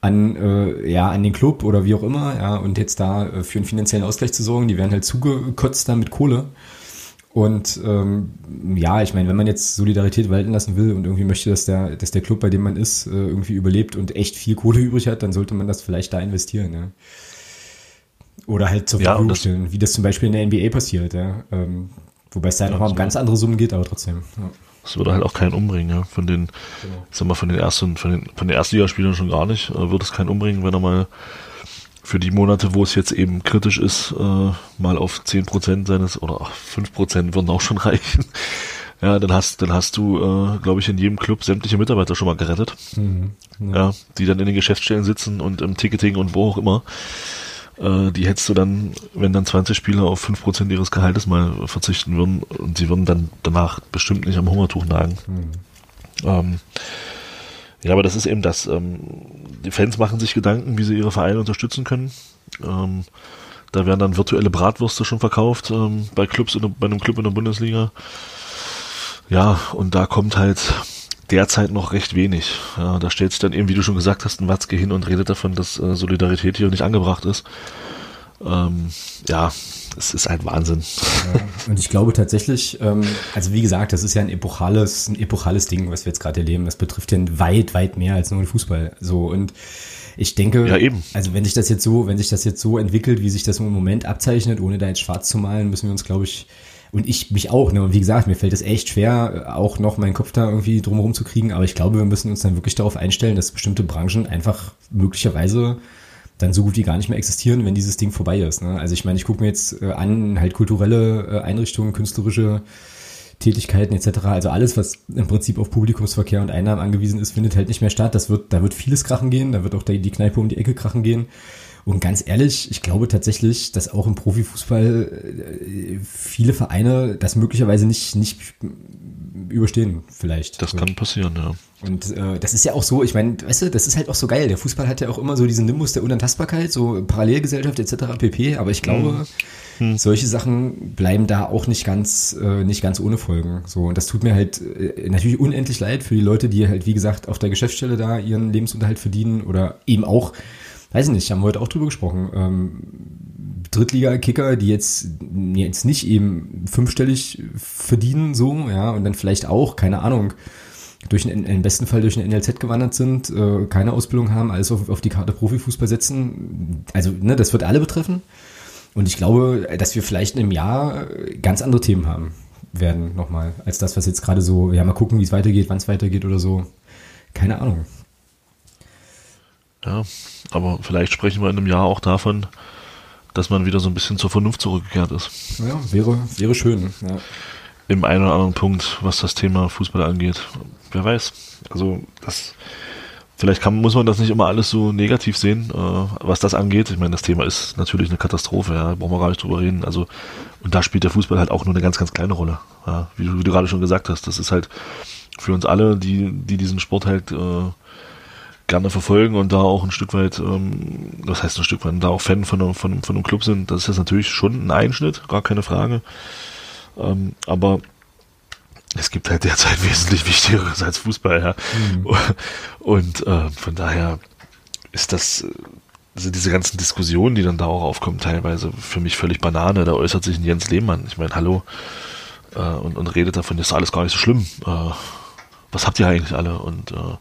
an, äh, ja, an den Club oder wie auch immer, ja, und jetzt da äh, für einen finanziellen Ausgleich zu sorgen, die werden halt zugekotzt da mit Kohle. Und ähm, ja, ich meine, wenn man jetzt Solidarität walten lassen will und irgendwie möchte, dass der, dass der Club, bei dem man ist, äh, irgendwie überlebt und echt viel Kohle übrig hat, dann sollte man das vielleicht da investieren, ja. Oder halt zur Verfügung ja, stellen, wie das zum Beispiel in der NBA passiert, ja. Ähm, wobei es da ja, nochmal um ganz andere Summen geht, aber trotzdem. Ja. Das würde halt auch keinen umbringen, ja. Von den, genau. sag mal, von den ersten, von den, von den Erstligaspielern schon gar nicht, äh, würde es keinen umbringen, wenn er mal für die Monate, wo es jetzt eben kritisch ist, äh, mal auf 10% seines, oder ach, 5% würden auch schon reichen. Ja, dann hast, dann hast du, äh, glaube ich, in jedem Club sämtliche Mitarbeiter schon mal gerettet. Mhm, ja. ja. die dann in den Geschäftsstellen sitzen und im Ticketing und wo auch immer. Äh, die hättest du dann, wenn dann 20 Spieler auf 5% ihres Gehaltes mal verzichten würden und sie würden dann danach bestimmt nicht am Hungertuch nagen. Mhm. Ähm, ja, aber das ist eben das. Ähm, die Fans machen sich Gedanken, wie sie ihre Vereine unterstützen können. Ähm, da werden dann virtuelle Bratwürste schon verkauft ähm, bei Clubs in bei einem Club in der Bundesliga. Ja, und da kommt halt derzeit noch recht wenig. Ja, da stellt sich dann eben, wie du schon gesagt hast, ein Watzke hin und redet davon, dass äh, Solidarität hier nicht angebracht ist. Ähm, ja, es ist ein Wahnsinn. Ja, und ich glaube tatsächlich, ähm, also wie gesagt, das ist ja ein epochales, ein epochales Ding, was wir jetzt gerade erleben. Das betrifft ja weit, weit mehr als nur den Fußball. So und ich denke, ja, eben. also wenn sich das jetzt so, wenn sich das jetzt so entwickelt, wie sich das im Moment abzeichnet, ohne da jetzt schwarz zu malen, müssen wir uns, glaube ich, und ich mich auch, ne? Und wie gesagt, mir fällt es echt schwer, auch noch meinen Kopf da irgendwie drumherum zu kriegen, aber ich glaube, wir müssen uns dann wirklich darauf einstellen, dass bestimmte Branchen einfach möglicherweise dann so gut wie gar nicht mehr existieren, wenn dieses Ding vorbei ist. Ne? Also ich meine, ich gucke mir jetzt äh, an, halt kulturelle äh, Einrichtungen, künstlerische Tätigkeiten etc. Also alles, was im Prinzip auf Publikumsverkehr und Einnahmen angewiesen ist, findet halt nicht mehr statt. Das wird, da wird vieles krachen gehen, da wird auch die Kneipe um die Ecke krachen gehen. Und ganz ehrlich, ich glaube tatsächlich, dass auch im Profifußball äh, viele Vereine das möglicherweise nicht, nicht überstehen, vielleicht. Das kann passieren, ja. Und äh, das ist ja auch so, ich meine, weißt du, das ist halt auch so geil. Der Fußball hat ja auch immer so diesen Nimbus der Unantastbarkeit, so Parallelgesellschaft etc. pp. Aber ich glaube, mhm. solche Sachen bleiben da auch nicht ganz, äh, nicht ganz ohne Folgen. So und das tut mir halt äh, natürlich unendlich leid für die Leute, die halt wie gesagt auf der Geschäftsstelle da ihren Lebensunterhalt verdienen oder eben auch, weiß ich nicht, haben wir heute auch drüber gesprochen. Ähm, Drittliga-Kicker, die jetzt, jetzt nicht eben fünfstellig verdienen, so, ja, und dann vielleicht auch, keine Ahnung, durch einen, im besten Fall durch ein NLZ gewandert sind, äh, keine Ausbildung haben, alles auf, auf die Karte Profifußball setzen. Also, ne, das wird alle betreffen. Und ich glaube, dass wir vielleicht in einem Jahr ganz andere Themen haben werden, nochmal, als das, was jetzt gerade so, ja, mal gucken, wie es weitergeht, wann es weitergeht oder so. Keine Ahnung. Ja, aber vielleicht sprechen wir in einem Jahr auch davon, dass man wieder so ein bisschen zur Vernunft zurückgekehrt ist. Ja, wäre, wäre schön. Ja. Im einen oder anderen Punkt, was das Thema Fußball angeht wer weiß. Also das vielleicht kann, muss man das nicht immer alles so negativ sehen, äh, was das angeht. Ich meine, das Thema ist natürlich eine Katastrophe, ja, brauchen wir gar nicht drüber reden. Also, und da spielt der Fußball halt auch nur eine ganz, ganz kleine Rolle. Ja, wie, du, wie du gerade schon gesagt hast. Das ist halt für uns alle, die, die diesen Sport halt äh, gerne verfolgen und da auch ein Stück weit, ähm, das heißt ein Stück weit, da auch Fan von, einem, von, von einem Club sind, das ist jetzt natürlich schon ein Einschnitt, gar keine Frage. Ähm, aber es gibt halt derzeit wesentlich Wichtigeres als Fußball, ja. Mhm. Und äh, von daher ist das, also diese ganzen Diskussionen, die dann da auch aufkommen, teilweise für mich völlig Banane. Da äußert sich ein Jens Lehmann, ich meine, hallo, äh, und, und redet davon, das ist alles gar nicht so schlimm. Äh, was habt ihr eigentlich alle? Und, äh,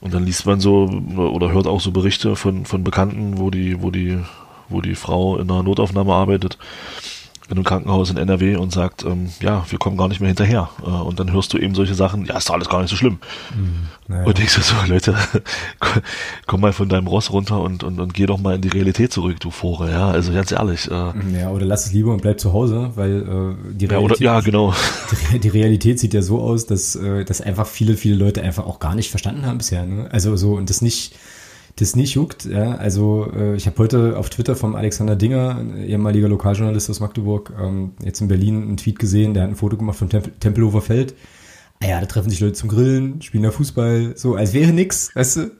und dann liest man so oder hört auch so Berichte von, von Bekannten, wo die, wo die, wo die Frau in einer Notaufnahme arbeitet in einem Krankenhaus in NRW und sagt, ähm, ja, wir kommen gar nicht mehr hinterher. Äh, und dann hörst du eben solche Sachen, ja, ist doch alles gar nicht so schlimm. Mhm, naja. Und denkst du so, Leute, komm mal von deinem Ross runter und, und, und geh doch mal in die Realität zurück, du Vore, ja, also ganz ehrlich. Äh, ja, oder lass es lieber und bleib zu Hause, weil äh, die Realität, ja, oder, ja, genau. Die, die, Realität sieht ja so aus, dass, äh, dass einfach viele, viele Leute einfach auch gar nicht verstanden haben bisher. Ne? Also so, und das nicht das nicht juckt. Ja? Also äh, ich habe heute auf Twitter vom Alexander Dinger, ehemaliger Lokaljournalist aus Magdeburg, ähm, jetzt in Berlin einen Tweet gesehen, der hat ein Foto gemacht vom Tempel Tempelhofer Feld. Ah ja, da treffen sich Leute zum Grillen, spielen da Fußball, so als wäre nix, weißt du?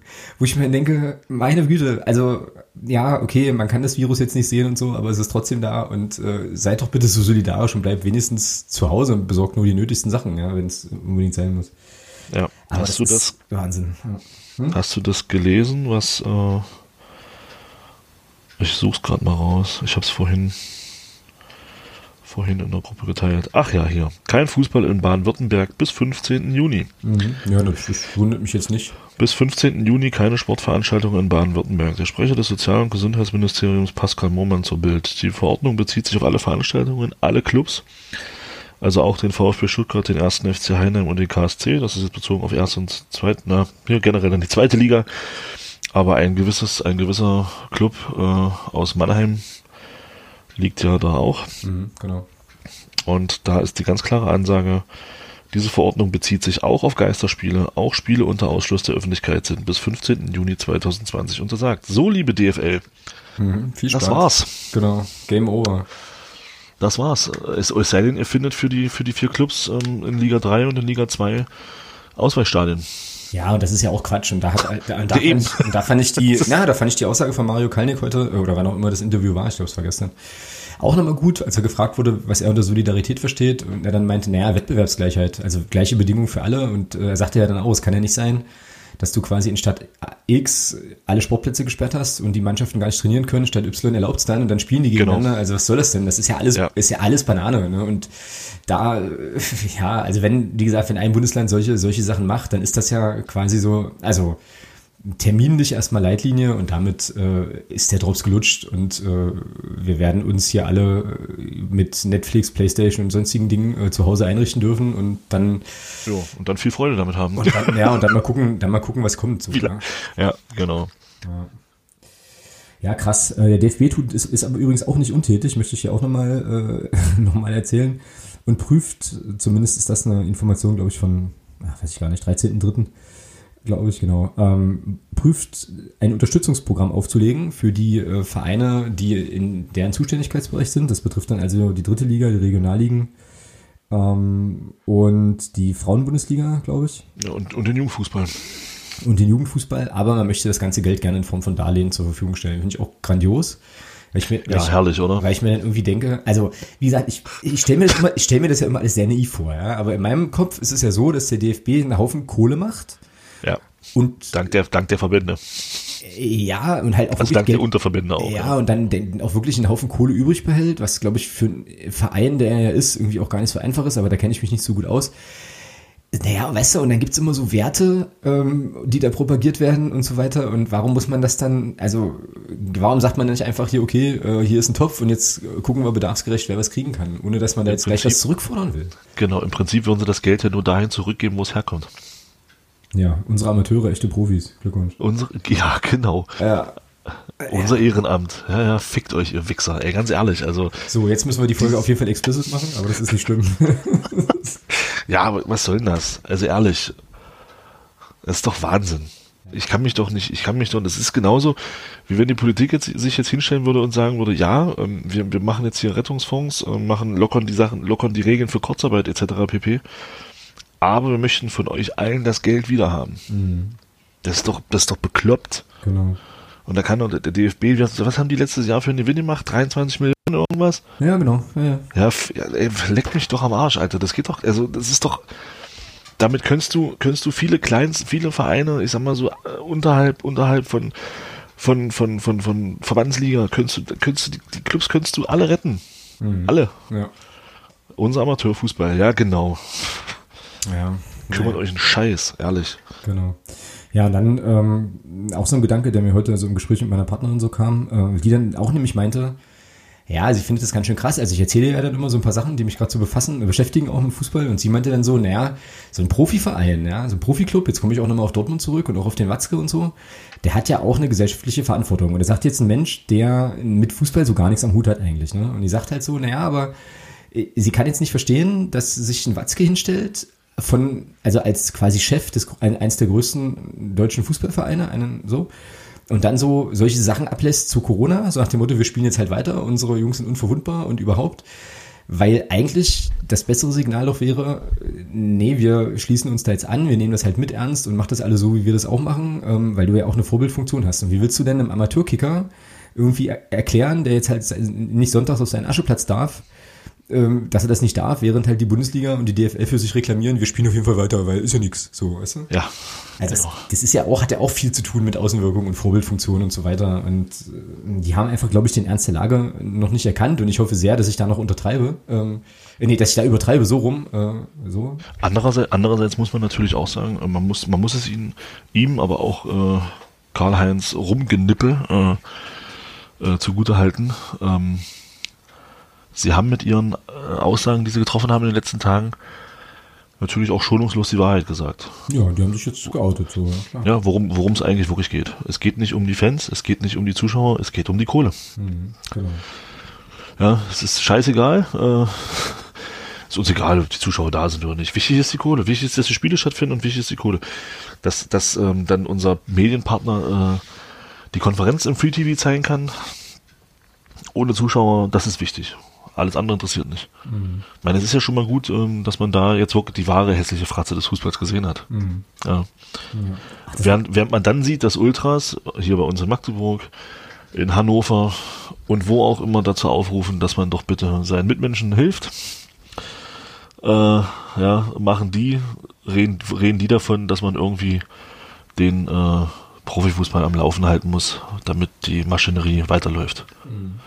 Wo ich mir denke, meine Güte, also ja, okay, man kann das Virus jetzt nicht sehen und so, aber es ist trotzdem da und äh, seid doch bitte so solidarisch und bleibt wenigstens zu Hause und besorgt nur die nötigsten Sachen, ja, wenn es unbedingt sein muss. Ja, aber hast das du das? Wahnsinn. Ja. Hm? Hast du das gelesen, was äh, ich such's gerade mal raus. Ich habe es vorhin vorhin in der Gruppe geteilt. Ach ja, hier. Kein Fußball in Baden-Württemberg bis 15. Juni. Mhm. Ja, das, das wundert mich jetzt nicht. Bis 15. Juni keine Sportveranstaltungen in Baden-Württemberg. Der Sprecher des Sozial- und Gesundheitsministeriums Pascal Mohmann zur Bild. Die Verordnung bezieht sich auf alle Veranstaltungen, alle Clubs also auch den VfB Stuttgart, den ersten FC Heinheim und den KSC. Das ist jetzt bezogen auf erste und zweite, na, hier generell in die zweite Liga. Aber ein gewisses, ein gewisser Club äh, aus Mannheim liegt ja da auch. Mhm, genau. Und da ist die ganz klare Ansage, diese Verordnung bezieht sich auch auf Geisterspiele. Auch Spiele unter Ausschluss der Öffentlichkeit sind bis 15. Juni 2020 untersagt. So, liebe DFL. Mhm, viel Spaß. Das war's. Genau. Game over. Das war's. Es, es sei denn, ihr findet für die, für die vier Clubs ähm, in Liga 3 und in Liga 2 Ausweichstadien. Ja, und das ist ja auch Quatsch. Und da, hat, da, da, fand, ich, da fand ich die, na, da fand ich die Aussage von Mario Kalnick heute, oder wann auch immer das Interview war, ich glaube, es war gestern, auch nochmal gut, als er gefragt wurde, was er unter Solidarität versteht. Und er dann meinte, naja, Wettbewerbsgleichheit, also gleiche Bedingungen für alle. Und äh, er sagte ja dann auch, es kann ja nicht sein, dass du quasi in Stadt X alle Sportplätze gesperrt hast und die Mannschaften gar nicht trainieren können, Stadt Y erlaubt es dann und dann spielen die Genau. gegeneinander. Also was soll das denn? Das ist ja alles, Ja. ist ja alles Banane. Ne? Und da, ja, also wenn, wie gesagt, wenn ein Bundesland solche, solche Sachen macht, dann ist das ja quasi so, also terminlich erstmal Leitlinie und damit äh, ist der Drops gelutscht und äh, wir werden uns hier alle äh, mit Netflix, Playstation und sonstigen Dingen äh, zu Hause einrichten dürfen und dann, Jo, und dann viel Freude damit haben. und dann ja und dann mal gucken, dann mal gucken, was kommt. So, ja. ja, genau. Ja, krass. Äh, Der DFB tut, ist, ist aber übrigens auch nicht untätig, möchte ich hier auch nochmal äh, noch mal erzählen. Und prüft, zumindest ist das eine Information, glaube ich, von, ach, weiß ich gar nicht, 13.3., glaube ich, genau, ähm, prüft ein Unterstützungsprogramm aufzulegen für die äh, Vereine, die in deren Zuständigkeitsbereich sind. Das betrifft dann also die dritte Liga, die Regionalligen ähm, und die Frauenbundesliga, glaube ich Ja, und, und den Jugendfußball. und den Jugendfußball, aber man möchte das ganze Geld gerne in Form von Darlehen zur Verfügung stellen. Finde ich auch grandios. Weil ich mir, Ja, ich, herrlich, oder? Weil ich mir dann irgendwie denke, also wie gesagt, ich, ich stelle mir das immer, ich stelle mir das ja immer alles sehr naiv vor, ja. Aber in meinem Kopf ist es ja so, dass der DFB einen Haufen Kohle macht Ja. und Dank der, dank der Verbände. ja und halt auch Also dank der Geld, Unterverbände auch. ja, und dann den, auch wirklich einen Haufen Kohle übrig behält, was glaube ich für einen Verein, der er ja ist, irgendwie auch gar nicht so einfach ist, aber da kenne ich mich nicht so gut aus. Naja, weißt du, und dann gibt's immer so Werte, ähm, die da propagiert werden und so weiter. Und warum muss man das dann, also warum sagt man nicht einfach hier, okay, äh, hier ist ein Topf und jetzt äh, gucken wir bedarfsgerecht, wer was kriegen kann, ohne dass man da jetzt gleich Prinzip- was zurückfordern will. Genau, im Prinzip würden sie das Geld ja nur dahin zurückgeben, wo es herkommt. Ja, unsere Amateure, echte Profis. Glückwunsch. Unsere, ja, genau. Ja. Unser Ehrenamt. Ja, ja, fickt euch, ihr Wichser. Ey, ganz ehrlich, also, So, jetzt müssen wir die Folge auf jeden Fall explicit machen, aber das ist nicht schlimm. ja, aber was soll denn das? Also ehrlich, das ist doch Wahnsinn. Ich kann mich doch nicht, ich kann mich doch, das ist genauso, wie wenn die Politik jetzt, sich jetzt hinstellen würde und sagen würde, ja, ähm, wir, wir machen jetzt hier Rettungsfonds, ähm, machen, lockern die Sachen, lockern die Regeln für Kurzarbeit etc. pp. Aber wir möchten von euch allen das Geld wieder haben. Das ist doch, das ist doch bekloppt. genau. Und da kann doch der DFB, was, was haben die letztes Jahr für einen Gewinn gemacht? 23 Millionen irgendwas? Ja, genau. Ja, ja. Ja, ey, leck mich doch am Arsch, Alter. Das geht doch, also das ist doch, damit könntest du, könntest du viele Kleinst, viele Vereine, ich sag mal so, äh, unterhalb, unterhalb von, von, von, von, von Verbandsliga, könntest du, könntest du, die, die Clubs könntest du alle retten. Alle. Ja. Unser Amateurfußball, ja genau. Ja. Kümmert euch einen Scheiß, ehrlich. Genau. Ja, und dann ähm, auch so ein Gedanke, der mir heute so im Gespräch mit meiner Partnerin so kam, äh, die dann auch nämlich meinte, ja, also ich finde das ganz schön krass. Also ich erzähle ja dann immer so ein paar Sachen, die mich gerade so befassen, beschäftigen auch mit Fußball. Und sie meinte dann so, naja, so ein Profiverein, ja, so ein Profiklub, jetzt komme ich auch nochmal auf Dortmund zurück und auch auf den Watzke und so, der hat ja auch eine gesellschaftliche Verantwortung. Und er sagt jetzt ein Mensch, der mit Fußball so gar nichts am Hut hat eigentlich. Ne? Und die sagt halt so, naja, aber äh, sie kann jetzt nicht verstehen, dass sich ein Watzke hinstellt, von, also als quasi Chef des, ein, eines der größten deutschen Fußballvereine, einen so, und dann so solche Sachen ablässt zu Corona, so nach dem Motto, wir spielen jetzt halt weiter, unsere Jungs sind unverwundbar und überhaupt, weil eigentlich das bessere Signal doch wäre, nee, wir schließen uns da jetzt an, wir nehmen das halt mit ernst und machen das alle so, wie wir das auch machen, ähm, weil du ja auch eine Vorbildfunktion hast. Und wie willst du denn einem Amateurkicker irgendwie er erklären, der jetzt halt nicht sonntags auf seinen Ascheplatz darf, dass er das nicht darf, während halt die Bundesliga und die DFL für sich reklamieren, wir spielen auf jeden Fall weiter, weil ist ja nix, so, weißt du? Ja. Also das, das ist ja auch, hat ja auch viel zu tun mit Außenwirkung und Vorbildfunktion und so weiter. Und äh, die haben einfach, glaube ich, den Ernst der Lage noch nicht erkannt. Und ich hoffe sehr, dass ich da noch untertreibe. Ähm, äh, nee, dass ich da übertreibe, so rum. Äh, so. Andererseits, andererseits muss man natürlich auch sagen, äh, man muss, man muss es ihm, ihm aber auch äh, Karl-Heinz Rumgenippel äh, äh, zugutehalten. Ähm, sie haben mit ihren äh, Aussagen, die sie getroffen haben in den letzten Tagen, natürlich auch schonungslos die Wahrheit gesagt. Ja, die haben sich jetzt geoutet, so, ja, klar. Ja, worum worum es eigentlich wirklich geht. Es geht nicht um die Fans, es geht nicht um die Zuschauer, es geht um die Kohle. Mhm, genau. Ja, es ist scheißegal. Äh, ist uns egal, ob die Zuschauer da sind oder nicht. Wichtig ist die Kohle. Wichtig ist, dass die Spiele stattfinden und wichtig ist die Kohle. Dass, dass ähm, dann unser Medienpartner äh, die Konferenz im Free TV zeigen kann, ohne Zuschauer, das ist wichtig. Alles andere interessiert nicht. Ich meine, es ist ja schon mal gut, ähm, dass man da jetzt wirklich die wahre hässliche Fratze des Fußballs gesehen hat. Ja. Während, während man dann sieht, dass Ultras hier bei uns in Magdeburg, in Hannover und wo auch immer dazu aufrufen, dass man doch bitte seinen Mitmenschen hilft, äh, ja, machen die, reden, reden die davon, dass man irgendwie den äh, Profifußball am Laufen halten muss, damit die Maschinerie weiterläuft. Mhm.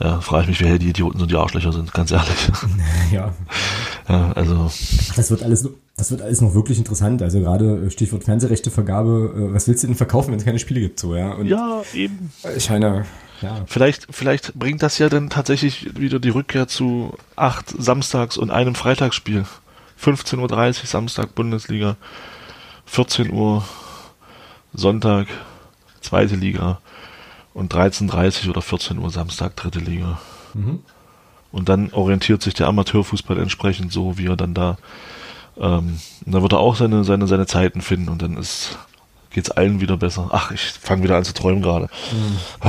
Ja, frage ich mich, wer die Idioten und die Arschlöcher sind, ganz ehrlich. Ja. ja, also. Das wird alles, das wird alles noch wirklich interessant. Also gerade äh, Stichwort Fernsehrechtevergabe, äh, was willst du denn verkaufen, wenn es keine Spiele gibt, so, ja? Und ja, eben. Ich meine, ja. Vielleicht, vielleicht bringt das ja dann tatsächlich wieder die Rückkehr zu acht Samstags- und einem Freitagsspiel. 15.30 Uhr Samstag Bundesliga, 14 Uhr Sonntag zweite Liga und 13.30 oder 14 Uhr Samstag dritte Liga. Mhm. Und dann orientiert sich der Amateurfußball entsprechend so, wie er dann da, ähm, da wird er auch seine, seine, seine Zeiten finden und dann ist, geht's allen wieder besser. Ach, ich fange wieder an zu träumen gerade. Mhm.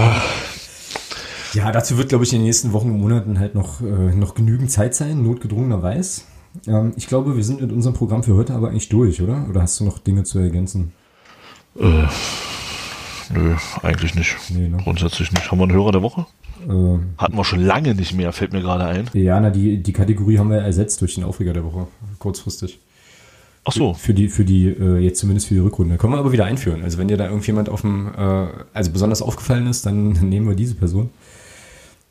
Ja, dazu wird, glaube ich, in den nächsten Wochen und Monaten halt noch, äh, noch genügend Zeit sein, notgedrungenerweise. Ähm, ich glaube, wir sind mit unserem Programm für heute aber eigentlich durch, oder? Oder hast du noch Dinge zu ergänzen? Äh, nö, eigentlich nicht. Nee, ne? Grundsätzlich nicht. Haben wir einen Hörer der Woche? Ähm, Hatten wir schon lange nicht mehr, fällt mir gerade ein. Ja, na, die, die Kategorie haben wir ersetzt durch den Aufreger der Woche, kurzfristig. Ach so. Für die, für die, äh, jetzt zumindest für die Rückrunde. Können wir aber wieder einführen. Also wenn dir da irgendjemand auf dem, äh, also besonders aufgefallen ist, dann nehmen wir diese Person.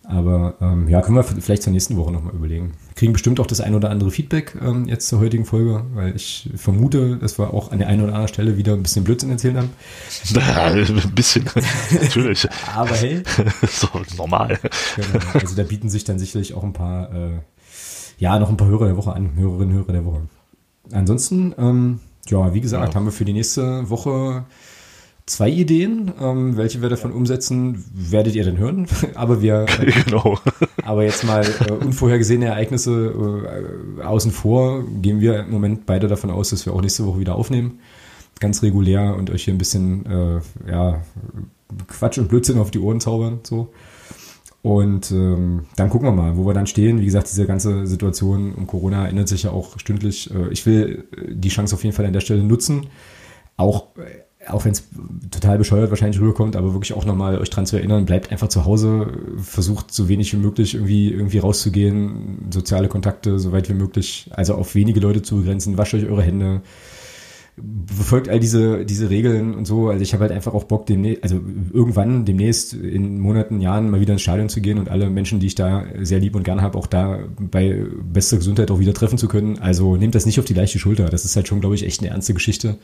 Aber ähm, ja, können wir vielleicht zur nächsten Woche nochmal überlegen. Kriegen bestimmt auch das ein oder andere Feedback ähm, jetzt zur heutigen Folge, weil ich vermute, dass wir auch an der einen oder anderen Stelle wieder ein bisschen Blödsinn erzählt haben. Ja, ein bisschen, natürlich. Aber hey. so normal. Genau. Also da bieten sich dann sicherlich auch ein paar, äh, ja, noch ein paar Hörer der Woche an, Hörerinnen, Hörer der Woche. Ansonsten, ähm, ja, wie gesagt, ja. haben wir für die nächste Woche zwei Ideen. Ähm, welche wir davon umsetzen, werdet ihr dann hören. aber wir, äh, genau. aber jetzt mal äh, unvorhergesehene Ereignisse äh, außen vor, gehen wir im Moment beide davon aus, dass wir auch nächste Woche wieder aufnehmen. Ganz regulär und euch hier ein bisschen äh, ja, Quatsch und Blödsinn auf die Ohren zaubern. So. Und ähm, dann gucken wir mal, wo wir dann stehen. Wie gesagt, diese ganze Situation um Corona ändert sich ja auch stündlich. Äh, ich will die Chance auf jeden Fall an der Stelle nutzen. Auch äh, auch wenn es total bescheuert wahrscheinlich rüberkommt, aber wirklich auch nochmal euch dran zu erinnern, bleibt einfach zu Hause, versucht so wenig wie möglich irgendwie, irgendwie rauszugehen, soziale Kontakte so weit wie möglich, also auf wenige Leute zu begrenzen, wascht euch eure Hände, befolgt all diese, diese Regeln und so. Also ich habe halt einfach auch Bock, demnächst, also irgendwann demnächst in Monaten, Jahren mal wieder ins Stadion zu gehen und alle Menschen, die ich da sehr lieb und gern habe, auch da bei bester Gesundheit auch wieder treffen zu können. Also nehmt das nicht auf die leichte Schulter. Das ist halt schon, glaube ich, echt eine ernste Geschichte.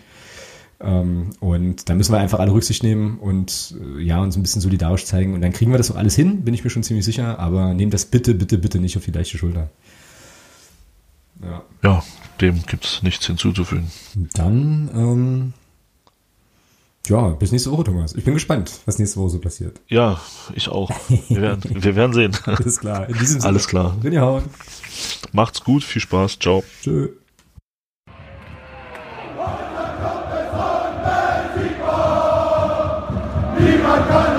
Ähm, und da müssen wir einfach alle Rücksicht nehmen und äh, ja, uns ein bisschen solidarisch zeigen. Und dann kriegen wir das auch alles hin, bin ich mir schon ziemlich sicher. Aber nehmt das bitte, bitte, bitte nicht auf die leichte Schulter. Ja, ja dem gibt es nichts hinzuzufügen. Dann, ähm, ja, bis nächste Woche, Thomas. Ich bin gespannt, was nächste Woche so passiert. Ja, ich auch. Wir werden, wir werden sehen. Alles klar. In diesem Sinne. Alles klar. Macht's gut, viel Spaß. Ciao. Tschö. Niemand kann